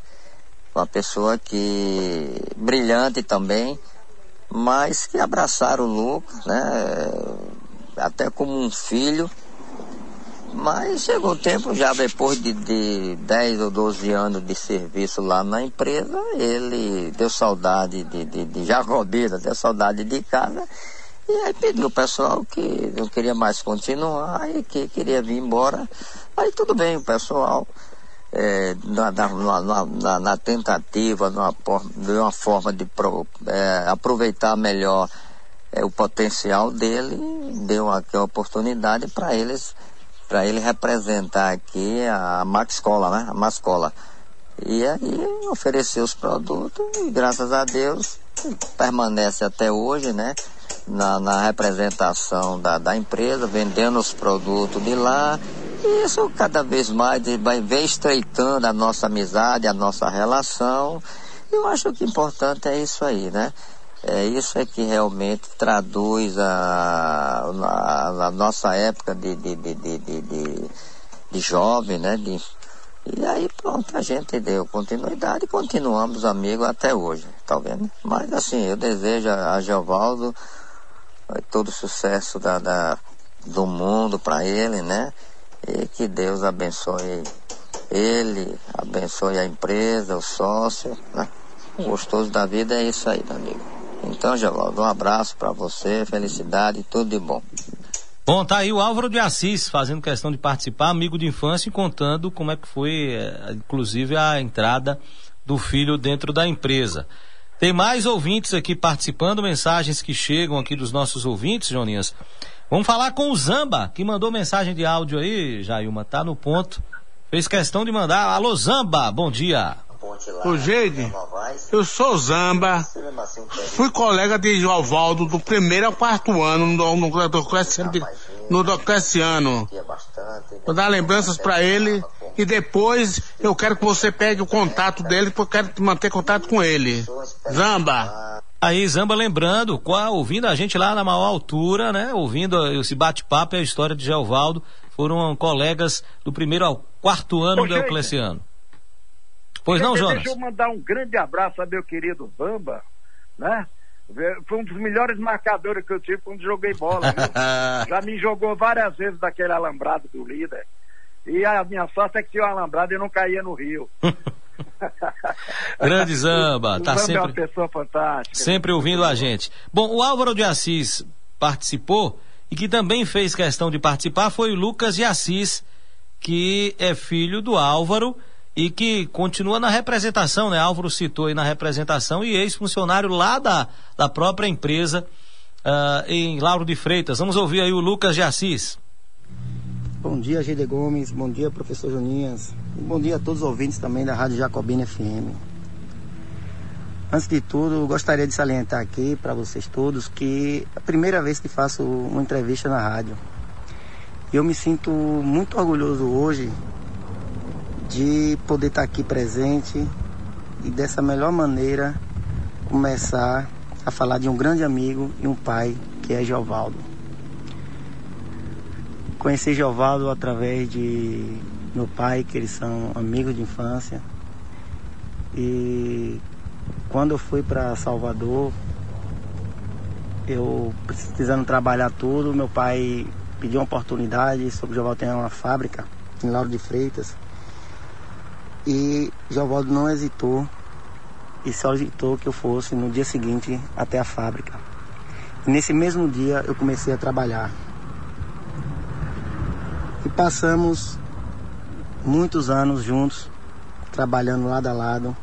Uma pessoa que brilhante também, mas que abraçaram o Lucas, né? Até como um filho mas chegou o tempo, já depois de, de 10 ou 12 anos de serviço lá na empresa, ele deu saudade de, de, de Jacobina, deu saudade de casa. E aí pediu o pessoal que não queria mais continuar e que queria vir embora. Aí tudo bem, o pessoal, é, na, na, na, na, tentativa, numa, de uma forma de pro, é, aproveitar melhor é, o potencial dele, deu aqui a oportunidade para eles para ele representar aqui a Maxcola, né? A Mascola. E aí ofereceu os produtos e graças a Deus permanece até hoje, né? Na, na representação da, da empresa, vendendo os produtos de lá. E isso cada vez mais vai ver estreitando a nossa amizade, a nossa relação. Eu acho que importante é isso aí, né? É, isso é que realmente traduz a, a, a nossa época de, de, de, de, de, de jovem, né? De, e aí pronto, a gente deu continuidade e continuamos amigos até hoje, tá vendo? Mas assim, eu desejo a Geovaldo todo o sucesso da, da do mundo para ele, né? E que Deus abençoe ele, abençoe a empresa, o sócio, né? O gostoso da vida é isso aí, meu amigo. Então, Gevaldo, um abraço para você, felicidade, tudo de bom. Bom, tá aí o Álvaro de Assis fazendo questão de participar, amigo de infância, e contando como é que foi, eh, inclusive, a entrada do filho dentro da empresa. Tem mais ouvintes aqui participando, mensagens que chegam aqui dos nossos ouvintes, Joninhas. Vamos falar com o Zamba, que mandou mensagem de áudio aí, Jailma, tá no ponto. Fez questão de mandar. Alô, Zamba, bom dia. Ô, Geide, eu sou Zamba, fui colega de Jovaldo do primeiro ao quarto ano no, no, no, no. Vou dar lembranças para ele e depois eu quero que você pegue o contato dele, porque eu quero manter contato com ele. Zamba. Aí, Zamba, lembrando, qual, ouvindo a gente lá na maior altura, né? Ouvindo esse bate-papo e a história de Geovaldo, foram colegas do primeiro ao quarto ano Ô, do Eucleciano. Pois não, Jonas? Deixa eu mandar um grande abraço a meu querido Zamba, né? Foi um dos melhores marcadores que eu tive quando joguei bola. Já me jogou várias vezes daquele alambrado do líder. E a minha sorte é que tinha um alambrado e não caía no rio. Grande Zamba, tá Zamba sempre, é uma pessoa fantástica. Sempre ouvindo a gente. Bom, o Álvaro de Assis participou e que também fez questão de participar foi o Lucas de Assis, que é filho do Álvaro e que continua na representação, né? Álvaro citou aí na representação e ex-funcionário lá da, da própria empresa uh, em Lauro de Freitas. Vamos ouvir aí o Lucas de Assis. Bom dia, Gide Gomes. Bom dia, professor Joninhas. E bom dia a todos os ouvintes também da Rádio Jacobina FM. Antes de tudo, gostaria de salientar aqui para vocês todos que é a primeira vez que faço uma entrevista na rádio. Eu me sinto muito orgulhoso hoje de poder estar aqui presente e dessa melhor maneira começar a falar de um grande amigo e um pai que é Jovaldo. Conheci Jovaldo através de meu pai, que eles são amigos de infância. E quando eu fui para Salvador, eu precisando trabalhar tudo, meu pai pediu uma oportunidade sobre Jovaldo ter uma fábrica em Lauro de Freitas. E Jovaldo não hesitou e solicitou que eu fosse no dia seguinte até a fábrica. E nesse mesmo dia eu comecei a trabalhar. E passamos muitos anos juntos, trabalhando lado a lado.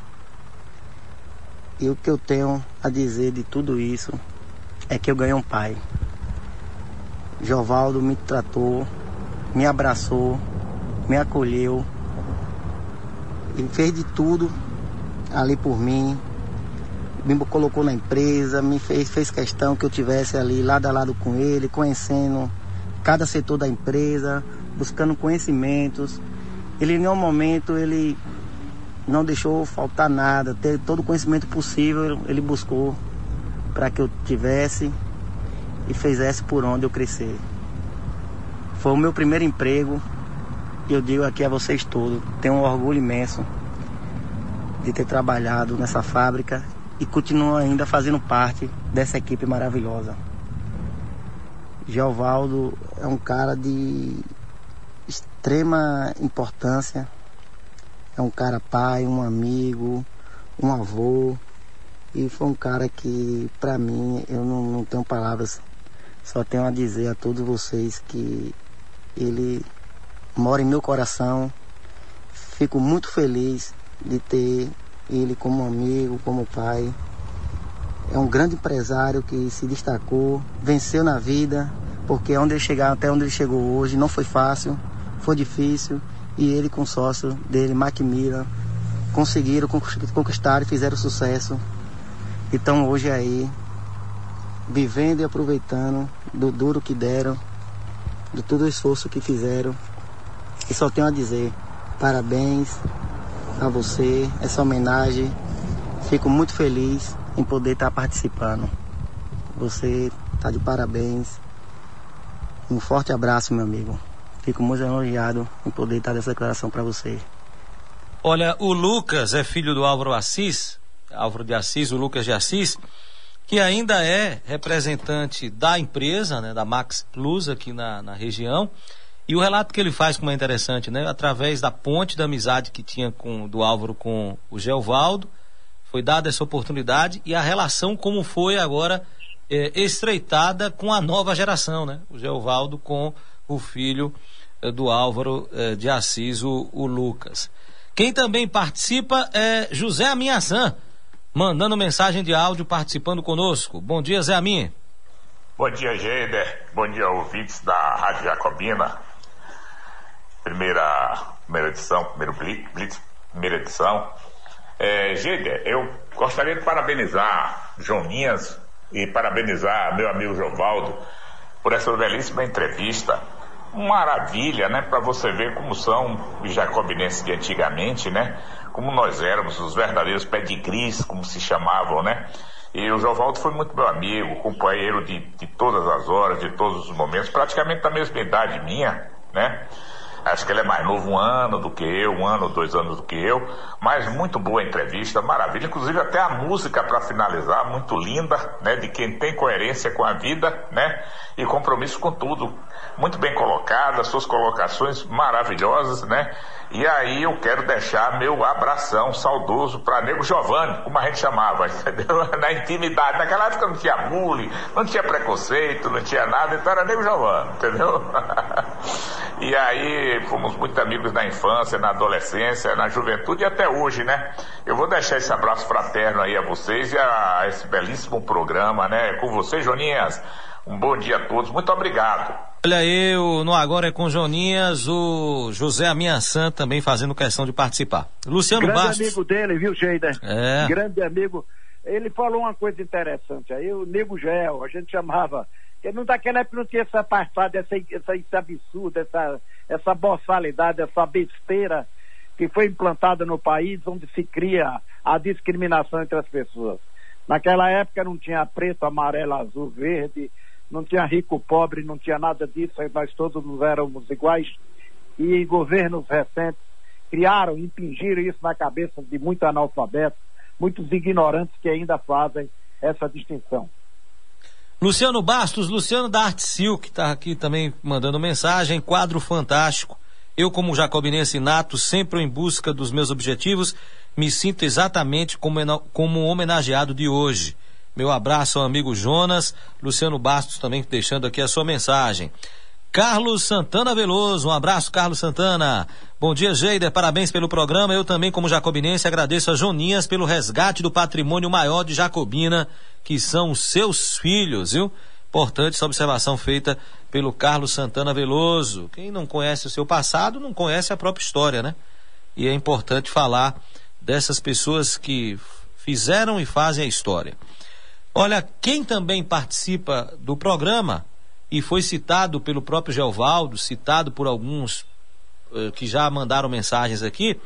E o que eu tenho a dizer de tudo isso é que eu ganhei um pai. Jovaldo me tratou, me abraçou, me acolheu ele fez de tudo ali por mim. Me colocou na empresa, me fez, fez questão que eu tivesse ali lado a lado com ele, conhecendo cada setor da empresa, buscando conhecimentos. Ele em nenhum momento ele não deixou faltar nada, ter todo o conhecimento possível ele buscou para que eu tivesse e fizesse por onde eu crescer. Foi o meu primeiro emprego, eu digo aqui a vocês todos, tenho um orgulho imenso de ter trabalhado nessa fábrica e continuo ainda fazendo parte dessa equipe maravilhosa. Geovaldo é um cara de extrema importância. É um cara pai, um amigo, um avô. E foi um cara que, para mim, eu não, não tenho palavras. Só tenho a dizer a todos vocês que ele mora em meu coração. Fico muito feliz de ter ele como amigo, como pai. É um grande empresário que se destacou, venceu na vida, porque onde ele chegar, até onde ele chegou hoje, não foi fácil, foi difícil. E ele com o sócio dele, Macmillan, conseguiram conquistar e fizeram sucesso. Então hoje aí, vivendo e aproveitando do duro que deram, de todo o esforço que fizeram e só tenho a dizer parabéns a você, essa homenagem. Fico muito feliz em poder estar participando. Você está de parabéns. Um forte abraço, meu amigo. Fico muito elogiado em poder estar dessa declaração para você. Olha, o Lucas é filho do Álvaro Assis, Álvaro de Assis, o Lucas de Assis, que ainda é representante da empresa, né, da Max Plus aqui na, na região. E o relato que ele faz, como é interessante, né? Através da ponte da amizade que tinha com do Álvaro com o Geovaldo, foi dada essa oportunidade e a relação como foi agora é, estreitada com a nova geração, né? O Geovaldo com o filho é, do Álvaro é, de Assis, o, o, Lucas. Quem também participa é José Aminhazan, mandando mensagem de áudio participando conosco. Bom dia, Zé Amin. Bom dia, Geider. Bom dia, ouvintes da Rádio Jacobina. Primeira, primeira edição, primeiro Blitz, primeira edição. É, eu gostaria de parabenizar Joninhas e parabenizar meu amigo Jovaldo por essa belíssima entrevista. Maravilha, né? Para você ver como são os jacobinenses de antigamente, né? Como nós éramos, os verdadeiros pedigris, como se chamavam, né? E o Jovaldo foi muito meu amigo, companheiro de, de todas as horas, de todos os momentos, praticamente da mesma idade minha, né? Acho que ele é mais novo um ano do que eu, um ano, dois anos do que eu. Mas muito boa entrevista, maravilha. Inclusive até a música para finalizar, muito linda, né? De quem tem coerência com a vida, né? E compromisso com tudo. Muito bem colocada, suas colocações maravilhosas, né? E aí eu quero deixar meu abração saudoso para Nego Giovanni, como a gente chamava, entendeu? Na intimidade. Naquela época não tinha bullying, não tinha preconceito, não tinha nada, então era Nego Giovanni, entendeu? e aí fomos muito amigos na infância, na adolescência, na juventude e até hoje, né? Eu vou deixar esse abraço fraterno aí a vocês e a esse belíssimo programa, né? Com vocês, Joninhas. Um bom dia a todos, muito obrigado. Olha eu, no Agora é com Joninhas, o José Aminhaçã também fazendo questão de participar. Luciano Grande Bastos. amigo dele, viu, Sheida? É. Grande amigo. Ele falou uma coisa interessante aí, o Nego Gel, a gente chamava. Porque não daquela época não tinha essa passada, essa, essa, esse absurdo, essa, essa boçalidade, essa besteira que foi implantada no país onde se cria a discriminação entre as pessoas. Naquela época não tinha preto, amarelo, azul, verde, não tinha rico, pobre, não tinha nada disso, nós todos éramos iguais. E governos recentes criaram, impingiram isso na cabeça de muitos analfabetos, muitos ignorantes que ainda fazem essa distinção. Luciano Bastos, Luciano da Arte Sil, que está aqui também mandando mensagem, quadro fantástico. Eu, como jacobinense nato, sempre em busca dos meus objetivos, me sinto exatamente como, como homenageado de hoje. Meu abraço ao amigo Jonas, Luciano Bastos também deixando aqui a sua mensagem. Carlos Santana Veloso, um abraço, Carlos Santana. Bom dia, Geider, parabéns pelo programa. Eu também, como jacobinense, agradeço a Joninhas pelo resgate do patrimônio maior de Jacobina, que são seus filhos, viu? Importante essa observação feita pelo Carlos Santana Veloso. Quem não conhece o seu passado não conhece a própria história, né? E é importante falar dessas pessoas que fizeram e fazem a história. Olha, quem também participa do programa e foi citado pelo próprio Geovaldo, citado por alguns uh, que já mandaram mensagens aqui,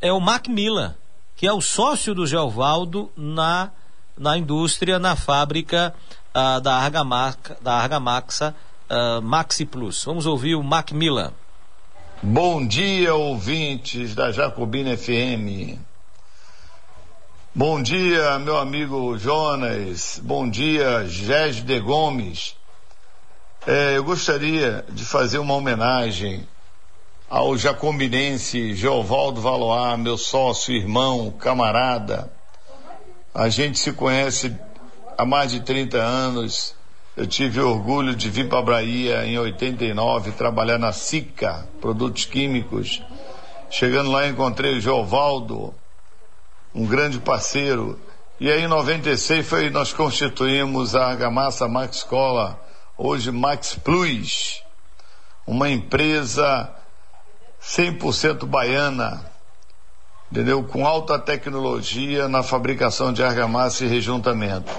é o Macmillan, que é o sócio do Geovaldo na, na indústria, na fábrica uh, da, Argamaxa, da Argamaxa uh, Maxi Plus. Vamos ouvir o Macmillan. Bom dia, ouvintes da Jacobina FM. Bom dia, meu amigo Jonas. Bom dia, Gés de Gomes. É, eu gostaria de fazer uma homenagem ao jacombinense Geovaldo Valoar, meu sócio, irmão, camarada. A gente se conhece há mais de 30 anos. Eu tive orgulho de vir para a Bahia em 89, trabalhar na SICA, Produtos Químicos. Chegando lá, encontrei o Geovaldo, um grande parceiro. E aí em 96 foi, nós constituímos a Argamassa Max Cola, hoje Max Plus, uma empresa 100% baiana, entendeu? Com alta tecnologia na fabricação de argamassa e rejuntamento.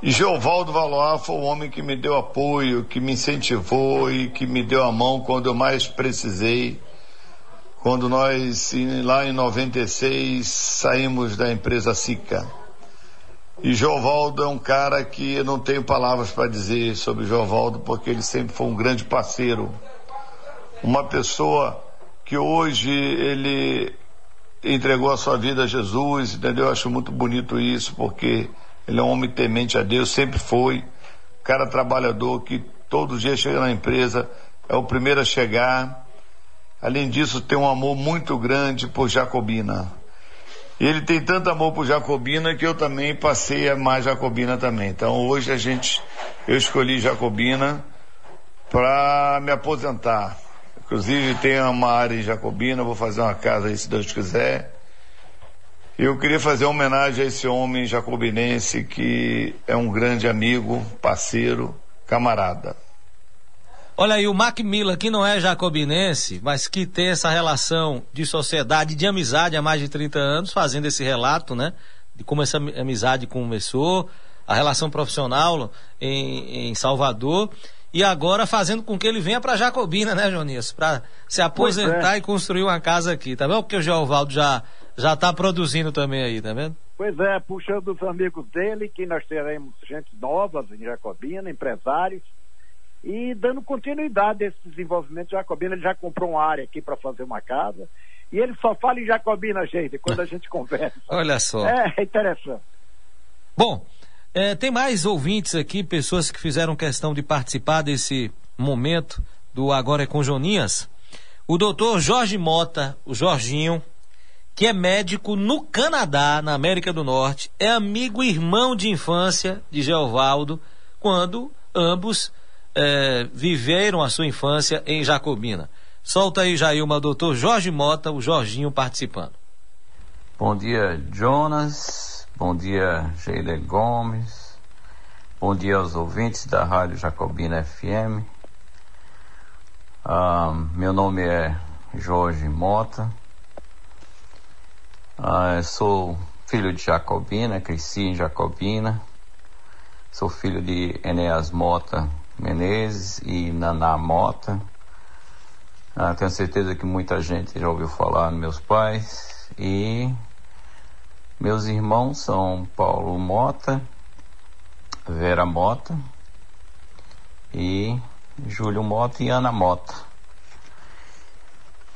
E Geovaldo Valois foi o homem que me deu apoio, que me incentivou e que me deu a mão quando eu mais precisei quando nós, lá em 96, saímos da empresa Sica. E Jovaldo é um cara que eu não tenho palavras para dizer sobre Jovaldo, porque ele sempre foi um grande parceiro. Uma pessoa que hoje ele entregou a sua vida a Jesus, entendeu? Eu acho muito bonito isso, porque ele é um homem temente a Deus, sempre foi. Cara trabalhador que todo dia chega na empresa, é o primeiro a chegar Além disso, tem um amor muito grande por Jacobina. E ele tem tanto amor por Jacobina que eu também passei a mais Jacobina também. Então hoje a gente, eu escolhi Jacobina para me aposentar. Inclusive tem uma área em Jacobina, vou fazer uma casa aí se Deus quiser. Eu queria fazer uma homenagem a esse homem jacobinense que é um grande amigo, parceiro, camarada. Olha aí, o Mac Miller, que não é jacobinense, mas que tem essa relação de sociedade, de amizade há mais de 30 anos, fazendo esse relato, né? De como essa amizade começou, a relação profissional em, em Salvador, e agora fazendo com que ele venha para Jacobina, né, Jonias? Para se aposentar é. e construir uma casa aqui, tá vendo? Porque o Geovaldo já já está produzindo também aí, tá vendo? Pois é, puxando os amigos dele, que nós teremos gente nova em Jacobina, empresários, e dando continuidade a esse desenvolvimento de Jacobina. Ele já comprou uma área aqui para fazer uma casa. E ele só fala em Jacobina, gente, quando a gente conversa. Olha só. É, é interessante. Bom, é, tem mais ouvintes aqui, pessoas que fizeram questão de participar desse momento do Agora é com Joninhas. O doutor Jorge Mota, o Jorginho, que é médico no Canadá, na América do Norte, é amigo e irmão de infância de Geovaldo, quando ambos é, viveram a sua infância em Jacobina. Solta aí, Jailma, doutor Jorge Mota, o Jorginho participando. Bom dia, Jonas. Bom dia, Sheila Gomes. Bom dia aos ouvintes da Rádio Jacobina FM. Ah, meu nome é Jorge Mota. Ah, sou filho de Jacobina, cresci em Jacobina. Sou filho de Enéas Mota Menezes e Naná Mota. Ah, tenho certeza que muita gente já ouviu falar nos meus pais. E meus irmãos são Paulo Mota, Vera Mota e Júlio Mota e Ana Mota.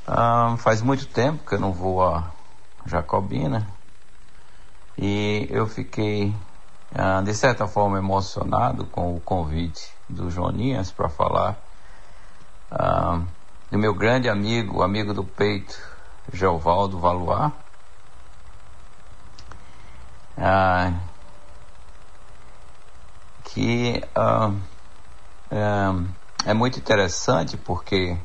Ah, faz muito tempo que eu não vou a Jacobina e eu fiquei ah, de certa forma emocionado com o convite do Joninhas para falar ah, do meu grande amigo, amigo do peito, Geovaldo Valois. Ah, que é, é, muito interessante porque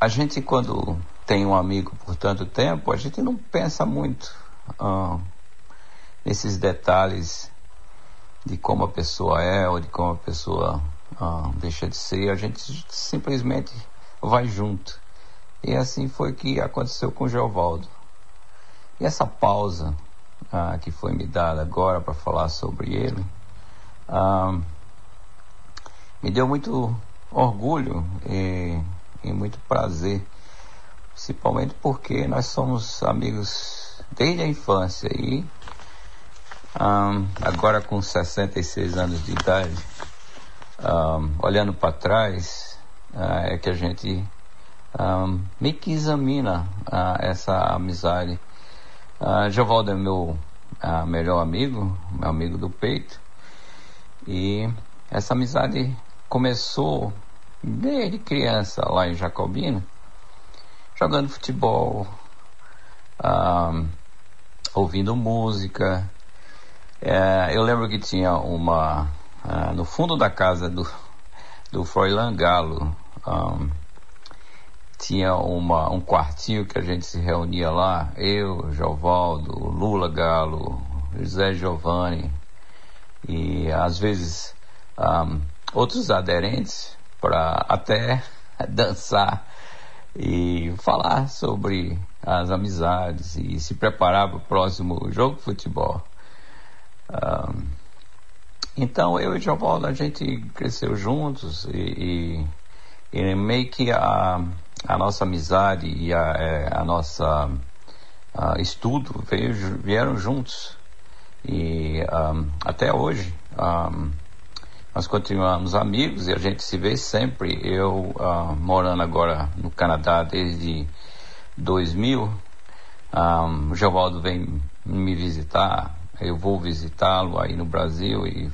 a gente quando tem um amigo por tanto tempo, a gente não pensa muito nesses detalhes de como a pessoa é ou de como a pessoa ah, deixa de ser, a gente simplesmente vai junto. E assim foi que aconteceu com o Geovaldo. E essa pausa ah, que foi me dada agora para falar sobre ele ah, me deu muito orgulho e, e muito prazer, principalmente porque nós somos amigos desde a infância e um, agora com 66 anos de idade, um, olhando para trás, uh, é que a gente um, meio que examina uh, essa amizade. Uh, Jovaldo é meu uh, melhor amigo, meu amigo do peito, e essa amizade começou desde criança lá em Jacobina, jogando futebol, ouvindo música, é, eu lembro que tinha uma. Uh, no fundo da casa do, do Froilan Galo, um, tinha uma, um quartinho que a gente se reunia lá, eu, Jovaldo, Lula Galo, José Giovanni, e às vezes um, outros aderentes para até dançar e falar sobre as amizades e se preparar para o próximo jogo de futebol então eu e Jovaldo a gente cresceu juntos e, e, e meio que a, a nossa amizade e a, é, a nossa a estudo veio, vieram juntos e um, até hoje um, nós continuamos amigos e a gente se vê sempre. Eu uh, morando agora no Canadá desde 2000, um, o Geovaldo vem me visitar eu vou visitá-lo aí no Brasil e uh,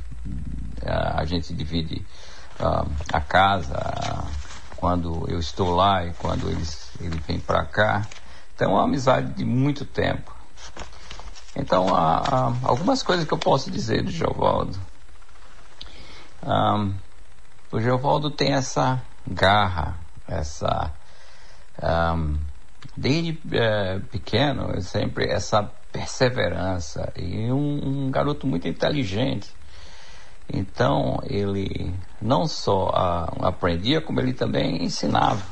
a gente divide uh, a casa quando eu estou lá e quando ele, ele vem para cá. é uma amizade de muito tempo. Então, algumas coisas que eu posso dizer do Geovaldo. Um, o Geovaldo tem essa garra, essa. Um, desde é, pequeno, sempre essa perseverança e um, um, garoto muito inteligente. Então ele não só a, aprendia, como ele também ensinava.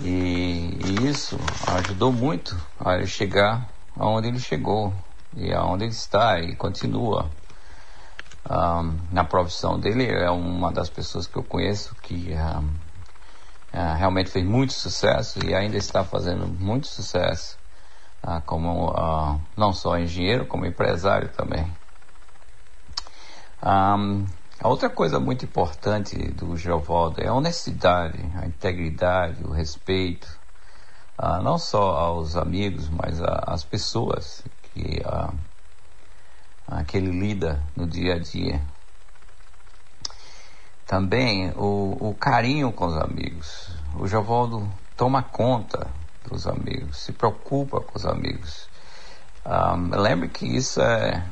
E, e, isso ajudou muito a ele chegar aonde ele chegou e aonde ele está e continua. Um, na profissão dele é uma das pessoas que eu conheço que um, uh, realmente fez muito sucesso e ainda está fazendo muito sucesso uh, como uh, não só engenheiro como empresário também. A outra coisa muito importante do Geovaldo é a honestidade, a integridade, o respeito, não só aos amigos, mas às pessoas que, que ele lida no dia a dia. Também o, o carinho com os amigos. O Jovaldo toma conta dos amigos, se preocupa com os amigos. Um, lembre que isso é.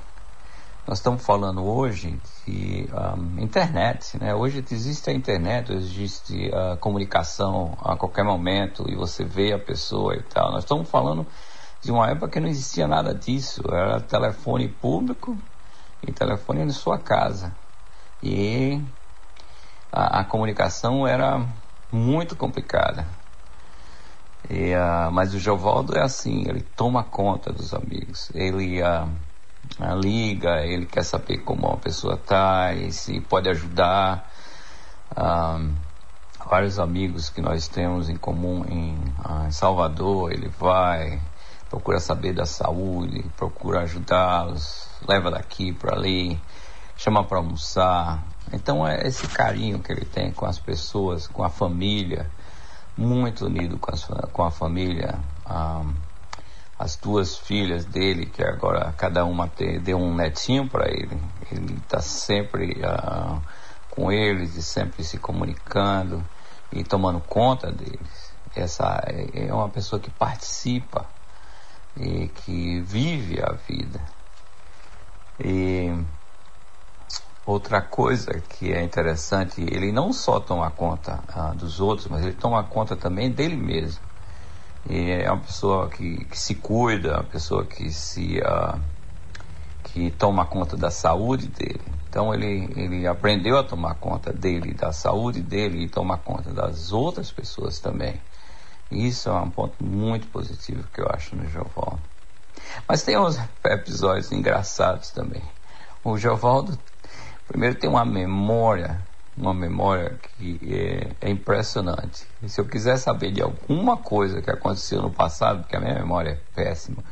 Nós estamos falando hoje de um, internet, né? Hoje existe a internet, existe a comunicação a qualquer momento e você vê a pessoa e tal. Nós estamos falando de uma época que não existia nada disso. Era telefone público e telefone na sua casa. E a, a comunicação era muito complicada. E, uh, mas o Jovaldo é assim, ele toma conta dos amigos. Ele uh, uh, liga, ele quer saber como uma pessoa está e se pode ajudar. vários amigos que nós temos em comum em, em Salvador, ele vai, procura saber da saúde, procura ajudá-los, leva daqui para ali, chama para almoçar, então é esse carinho que ele tem com as pessoas, com a família, muito unido com, as, com a família. Um, as duas filhas dele, que agora cada uma deu um netinho para ele, ele está sempre uh, com eles e sempre se comunicando e tomando conta deles. Essa é, é uma pessoa que participa e que vive a vida. E Outra coisa que é interessante, ele não só toma conta ah, dos outros, mas ele toma conta também dele mesmo. E é uma pessoa que, que se cuida, uma pessoa que se ah, que toma conta da saúde dele. Então ele, ele aprendeu a tomar conta dele, da saúde dele e tomar conta das outras pessoas também. Isso é um ponto muito positivo que eu acho no Jovaldo. Mas tem uns episódios engraçados também. O Jovaldo Primeiro tem uma memória, uma memória que é, é, impressionante. E se eu quiser saber de alguma coisa que aconteceu no passado, porque a minha memória é péssima,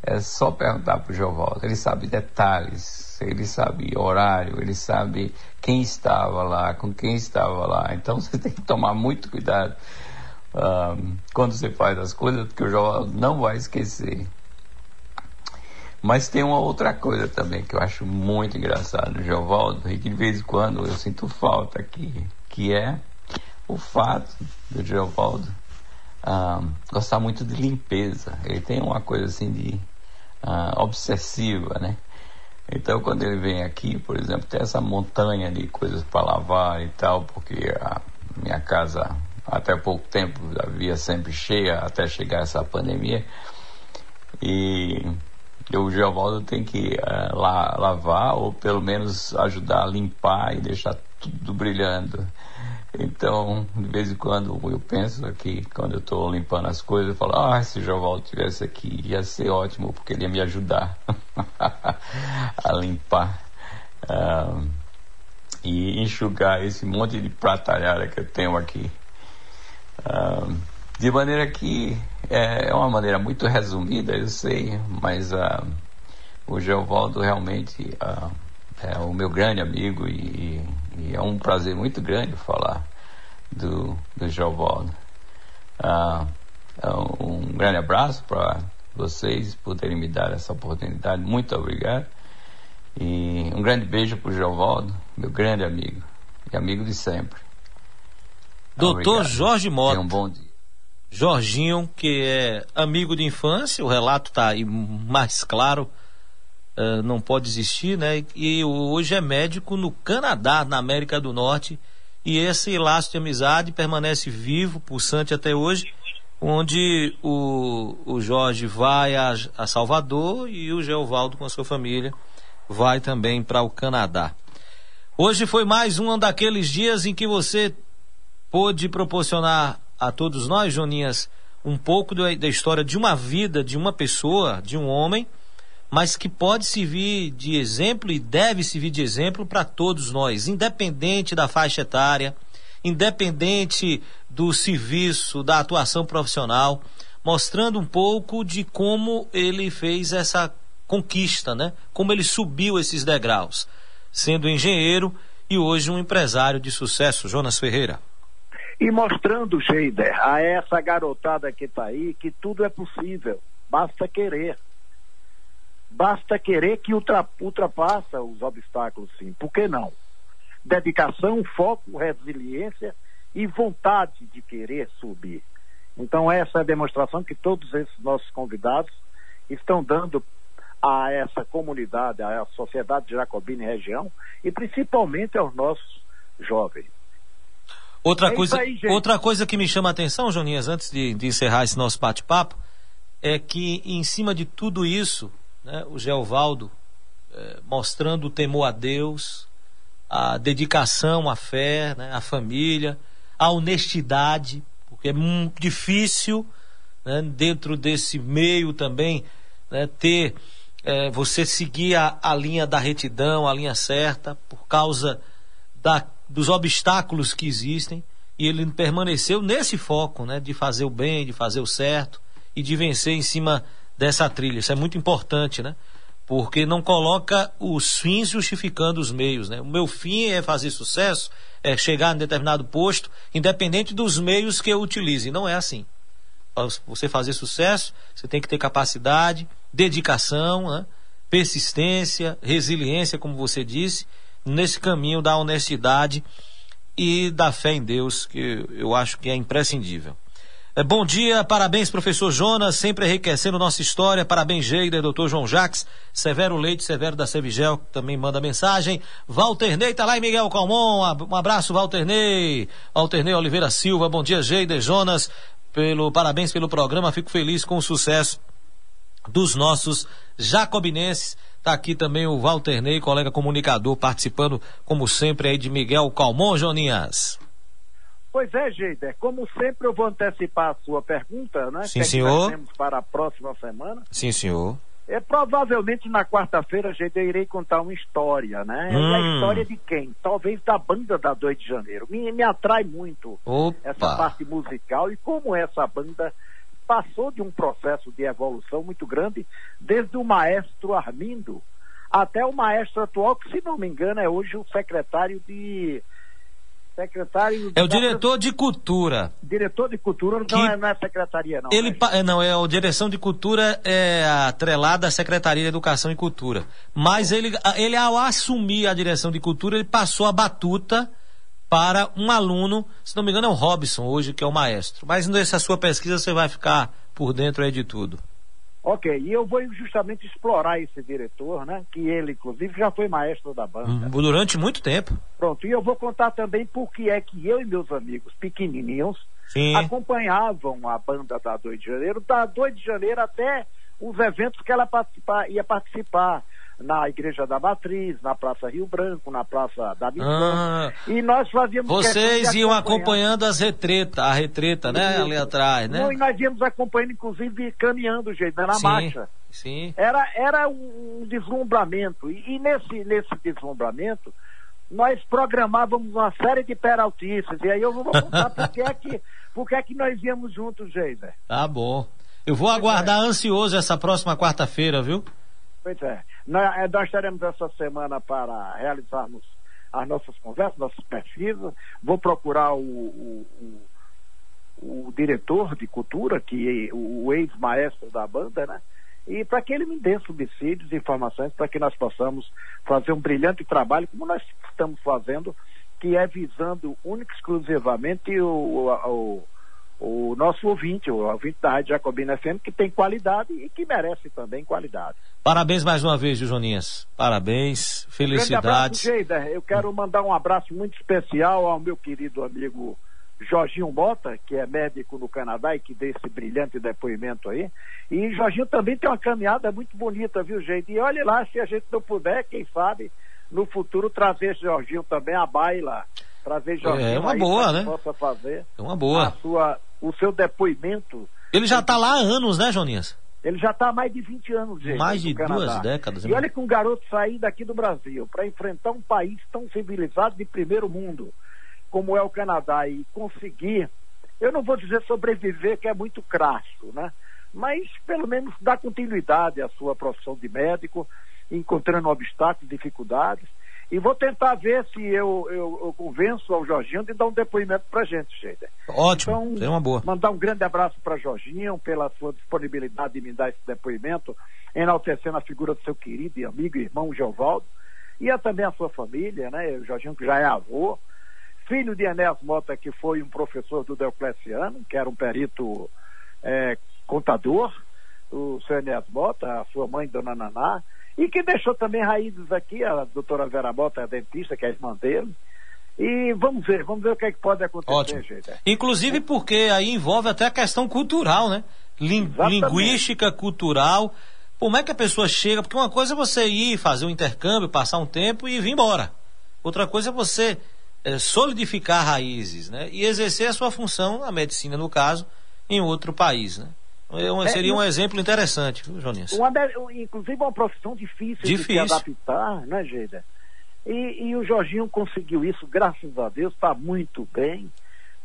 é só perguntar para o Jovaldo. Ele sabe detalhes, ele sabe horário, ele sabe quem estava lá, com quem estava lá. Então você tem que tomar muito cuidado um, quando você faz as coisas, porque o Jovaldo não vai esquecer. Mas tem uma outra coisa também que eu acho muito engraçado, Geovaldo, e que de vez em quando eu sinto falta aqui, que é o fato do Geovaldo uh, gostar muito de limpeza. Ele tem uma coisa assim de uh, obsessiva, né? Então quando ele vem aqui, por exemplo, tem essa montanha de coisas para lavar e tal, porque a minha casa até pouco tempo havia sempre cheia até chegar essa pandemia. E o Geovaldo tem que uh, la lavar ou pelo menos ajudar a limpar e deixar tudo brilhando. Então, de vez em quando eu penso aqui, quando eu estou limpando as coisas, eu falo, ah, se o Geovaldo tivesse aqui, ia ser ótimo, porque ele ia me ajudar a limpar uh, e enxugar esse monte de pratalhada que eu tenho aqui. Uh, de maneira que é, é uma maneira muito resumida, eu sei, mas uh, o Geovaldo realmente uh, é o meu grande amigo e, e, é um prazer muito grande falar do, do Geovaldo. Uh, um grande abraço para vocês poderem me dar essa oportunidade. Muito obrigado. E um grande beijo para o Geovaldo, meu grande amigo e amigo de sempre. Doutor Jorge Mota. Tenha um bom dia. Jorginho, que é amigo de infância, o relato está aí mais claro, uh, não pode existir, né? E hoje é médico no Canadá, na América do Norte, e esse laço de amizade permanece vivo, pulsante até hoje, onde o, o Jorge vai a, a Salvador e o Geovaldo com a sua família vai também para o Canadá. Hoje foi mais um daqueles dias em que você pôde proporcionar a todos nós, Joninhas, um pouco da, da história de uma vida, de uma pessoa, de um homem, mas que pode servir de exemplo e deve servir de exemplo para todos nós, independente da faixa etária, independente do serviço, da atuação profissional, mostrando um pouco de como ele fez essa conquista, né? Como ele subiu esses degraus, sendo engenheiro e hoje um empresário de sucesso, Jonas Ferreira. E mostrando, Scheider, a essa garotada que está aí, que tudo é possível, basta querer. Basta querer que ultra, ultrapassa os obstáculos, sim. Por que não? Dedicação, foco, resiliência e vontade de querer subir. Então, essa é a demonstração que todos esses nossos convidados estão dando a essa comunidade, à sociedade jacobina e região, e principalmente aos nossos jovens. Outra, é coisa, aí, outra coisa que me chama a atenção, Joninhas, antes de, de encerrar esse nosso bate-papo, é que em cima de tudo isso, né, o Geovaldo é, mostrando o temor a Deus, a dedicação à fé, né, à família, a honestidade, porque é muito difícil né, dentro desse meio também né, ter é, você seguir a, a, linha da retidão, a linha certa, por causa da, dos obstáculos que existem. E ele permaneceu nesse foco, né, de fazer o bem, de fazer o certo e de vencer em cima dessa trilha. Isso é muito importante, né? Porque não coloca os fins justificando os meios, né? O meu fim é fazer sucesso, é chegar em determinado posto, independente dos meios que eu utilize. Não é assim. Para você fazer sucesso, você tem que ter capacidade, dedicação, né? persistência, resiliência, como você disse, nesse caminho da honestidade e da fé em Deus, que eu acho que é imprescindível. É, bom dia, parabéns, professor Jonas, sempre enriquecendo nossa história. Parabéns, Geider, doutor João Jacques, Severo Leite, Severo da Sevigel, que também manda mensagem. Walter Ney, tá lá em Miguel Calmon, um abraço, Walter Ney. Walter Ney Oliveira Silva, bom dia, Geider, Jonas, pelo, parabéns pelo programa, fico feliz com o sucesso dos nossos jacobinenses. Está aqui também o Walter Ney, colega comunicador, participando, como sempre, aí de Miguel Calmon, Joninhas. Pois é, Geider, como sempre eu vou antecipar a sua pergunta, né? Sim, que senhor. É que para a próxima semana. Sim, senhor. É, provavelmente na quarta-feira, eu irei contar uma história, né? Hum. E a história de quem? Talvez da banda da 2 de Janeiro. Me, me atrai muito Opa. essa parte musical e como essa banda passou de um processo de evolução muito grande, desde o maestro Armindo até o maestro atual, que se não me engano é hoje o secretário de. Secretário. É o diretor de cultura. Diretor de cultura que... não, é, não é secretaria, não. Ele, é, não, é a direção de cultura é atrelada à Secretaria de Educação e Cultura. Mas ele, ele, ao assumir a direção de cultura, ele passou a batuta para um aluno, se não me engano é o Robson hoje, que é o maestro. Mas nessa sua pesquisa você vai ficar por dentro aí de tudo. Ok, e eu vou justamente explorar esse diretor, né? Que ele, inclusive, já foi maestro da banda. Hum, durante muito tempo. Pronto, e eu vou contar também por que é que eu e meus amigos pequenininhos Sim. acompanhavam a banda da 2 de janeiro, da 2 de janeiro até os eventos que ela participa, ia participar na Igreja da Matriz, na Praça Rio Branco, na Praça da Missão. Ah, e nós fazíamos. Vocês iam acompanhando as retretas, a retreta, né? Ali atrás, né? Não, e nós íamos acompanhando, inclusive, caminhando, gente, na sim, marcha. Sim. Era, era um deslumbramento. E, e nesse, nesse deslumbramento, nós programávamos uma série de peraltices. E aí eu vou contar por que é que, por que é que nós íamos juntos, Geiser. Tá bom. Eu vou aguardar é. ansioso essa próxima quarta-feira, viu? Pois é. Nós, é, nós teremos essa semana para realizarmos as nossas conversas, nossas pesquisas. Vou procurar o, o, o, o diretor de cultura, que é o ex-maestro da banda, né? E para que ele me dê subsídios e informações para que nós possamos fazer um brilhante trabalho, como nós estamos fazendo, que é visando única e exclusivamente o, o, o nosso ouvinte, o ouvinte da Rádio Jacobina FM, que tem qualidade e que merece também qualidade. Parabéns mais uma vez, Joninhas. Parabéns, felicidades. Um abraço, Eu quero mandar um abraço muito especial ao meu querido amigo Jorginho Mota, que é médico no Canadá e que deu esse brilhante depoimento aí. E Jorginho também tem uma caminhada muito bonita, viu, gente? E olhe lá, se a gente não puder, quem sabe, no futuro trazer Jorginho também a baila. Trazer Jorginho é uma boa, né? possa fazer é uma boa. A sua, o seu depoimento. Ele já está lá há anos, né, Joninhas? Ele já está há mais de 20 anos, gente. Mais de duas décadas. E olha que um garoto sair daqui do Brasil para enfrentar um país tão civilizado de primeiro mundo como é o Canadá e conseguir, eu não vou dizer sobreviver, que é muito crasso, né? Mas pelo menos dar continuidade à sua profissão de médico, encontrando obstáculos, dificuldades. E vou tentar ver se eu, eu, eu convenço ao Jorginho de dar um depoimento para a gente, Sheida. Ótimo, então, é uma boa. Mandar um grande abraço para Jorginho pela sua disponibilidade de me dar esse depoimento, enaltecendo a figura do seu querido e amigo e irmão Geovaldo, e também a sua família, né? O Jorginho que já é avô, filho de Enéas Mota, que foi um professor do Diocleciano, que era um perito é, contador, o seu Enéas Mota, a sua mãe, Dona Naná, e que deixou também raízes aqui, a doutora Vera Mota, a dentista, que é irmã dele. E vamos ver, vamos ver o que, é que pode acontecer, Ótimo. gente. Inclusive porque aí envolve até a questão cultural, né? Lin linguística, cultural. Como é que a pessoa chega? Porque uma coisa é você ir fazer um intercâmbio, passar um tempo e vir embora. Outra coisa é você é, solidificar raízes, né? E exercer a sua função, a medicina no caso, em outro país, né? É um, seria um exemplo interessante, viu, Joninhas? Uma, inclusive uma profissão difícil, difícil. de se adaptar, né, Geida? E, e, o Jorginho conseguiu isso, graças a Deus, está muito bem,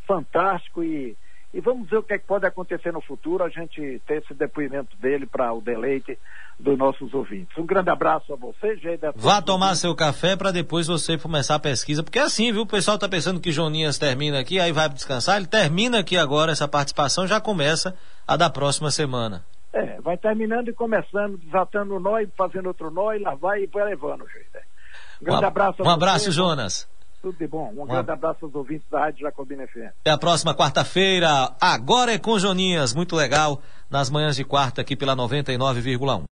fantástico e, e vamos ver o que, é que pode acontecer no futuro, a gente ter esse depoimento dele para o deleite dos nossos ouvintes. Um grande abraço a você, Geida. Vá tomar seu café para depois você começar a pesquisa, porque é assim, viu? O pessoal está pensando que Joninhas termina aqui, aí vai descansar. Ele termina aqui agora essa participação, já começa a da próxima semana. É, vai terminando e começando, desatando o nó e fazendo outro nó e lá vai e vai levando, Geida. Um grande um, abraço a Um você, abraço, Jonas. Tudo de bom. Um, um grande abraço aos ouvintes da Rádio Jacobina FM. Até a próxima quarta-feira. Agora é com Joninhas. Muito legal. Nas manhãs de quarta aqui pela 99,1.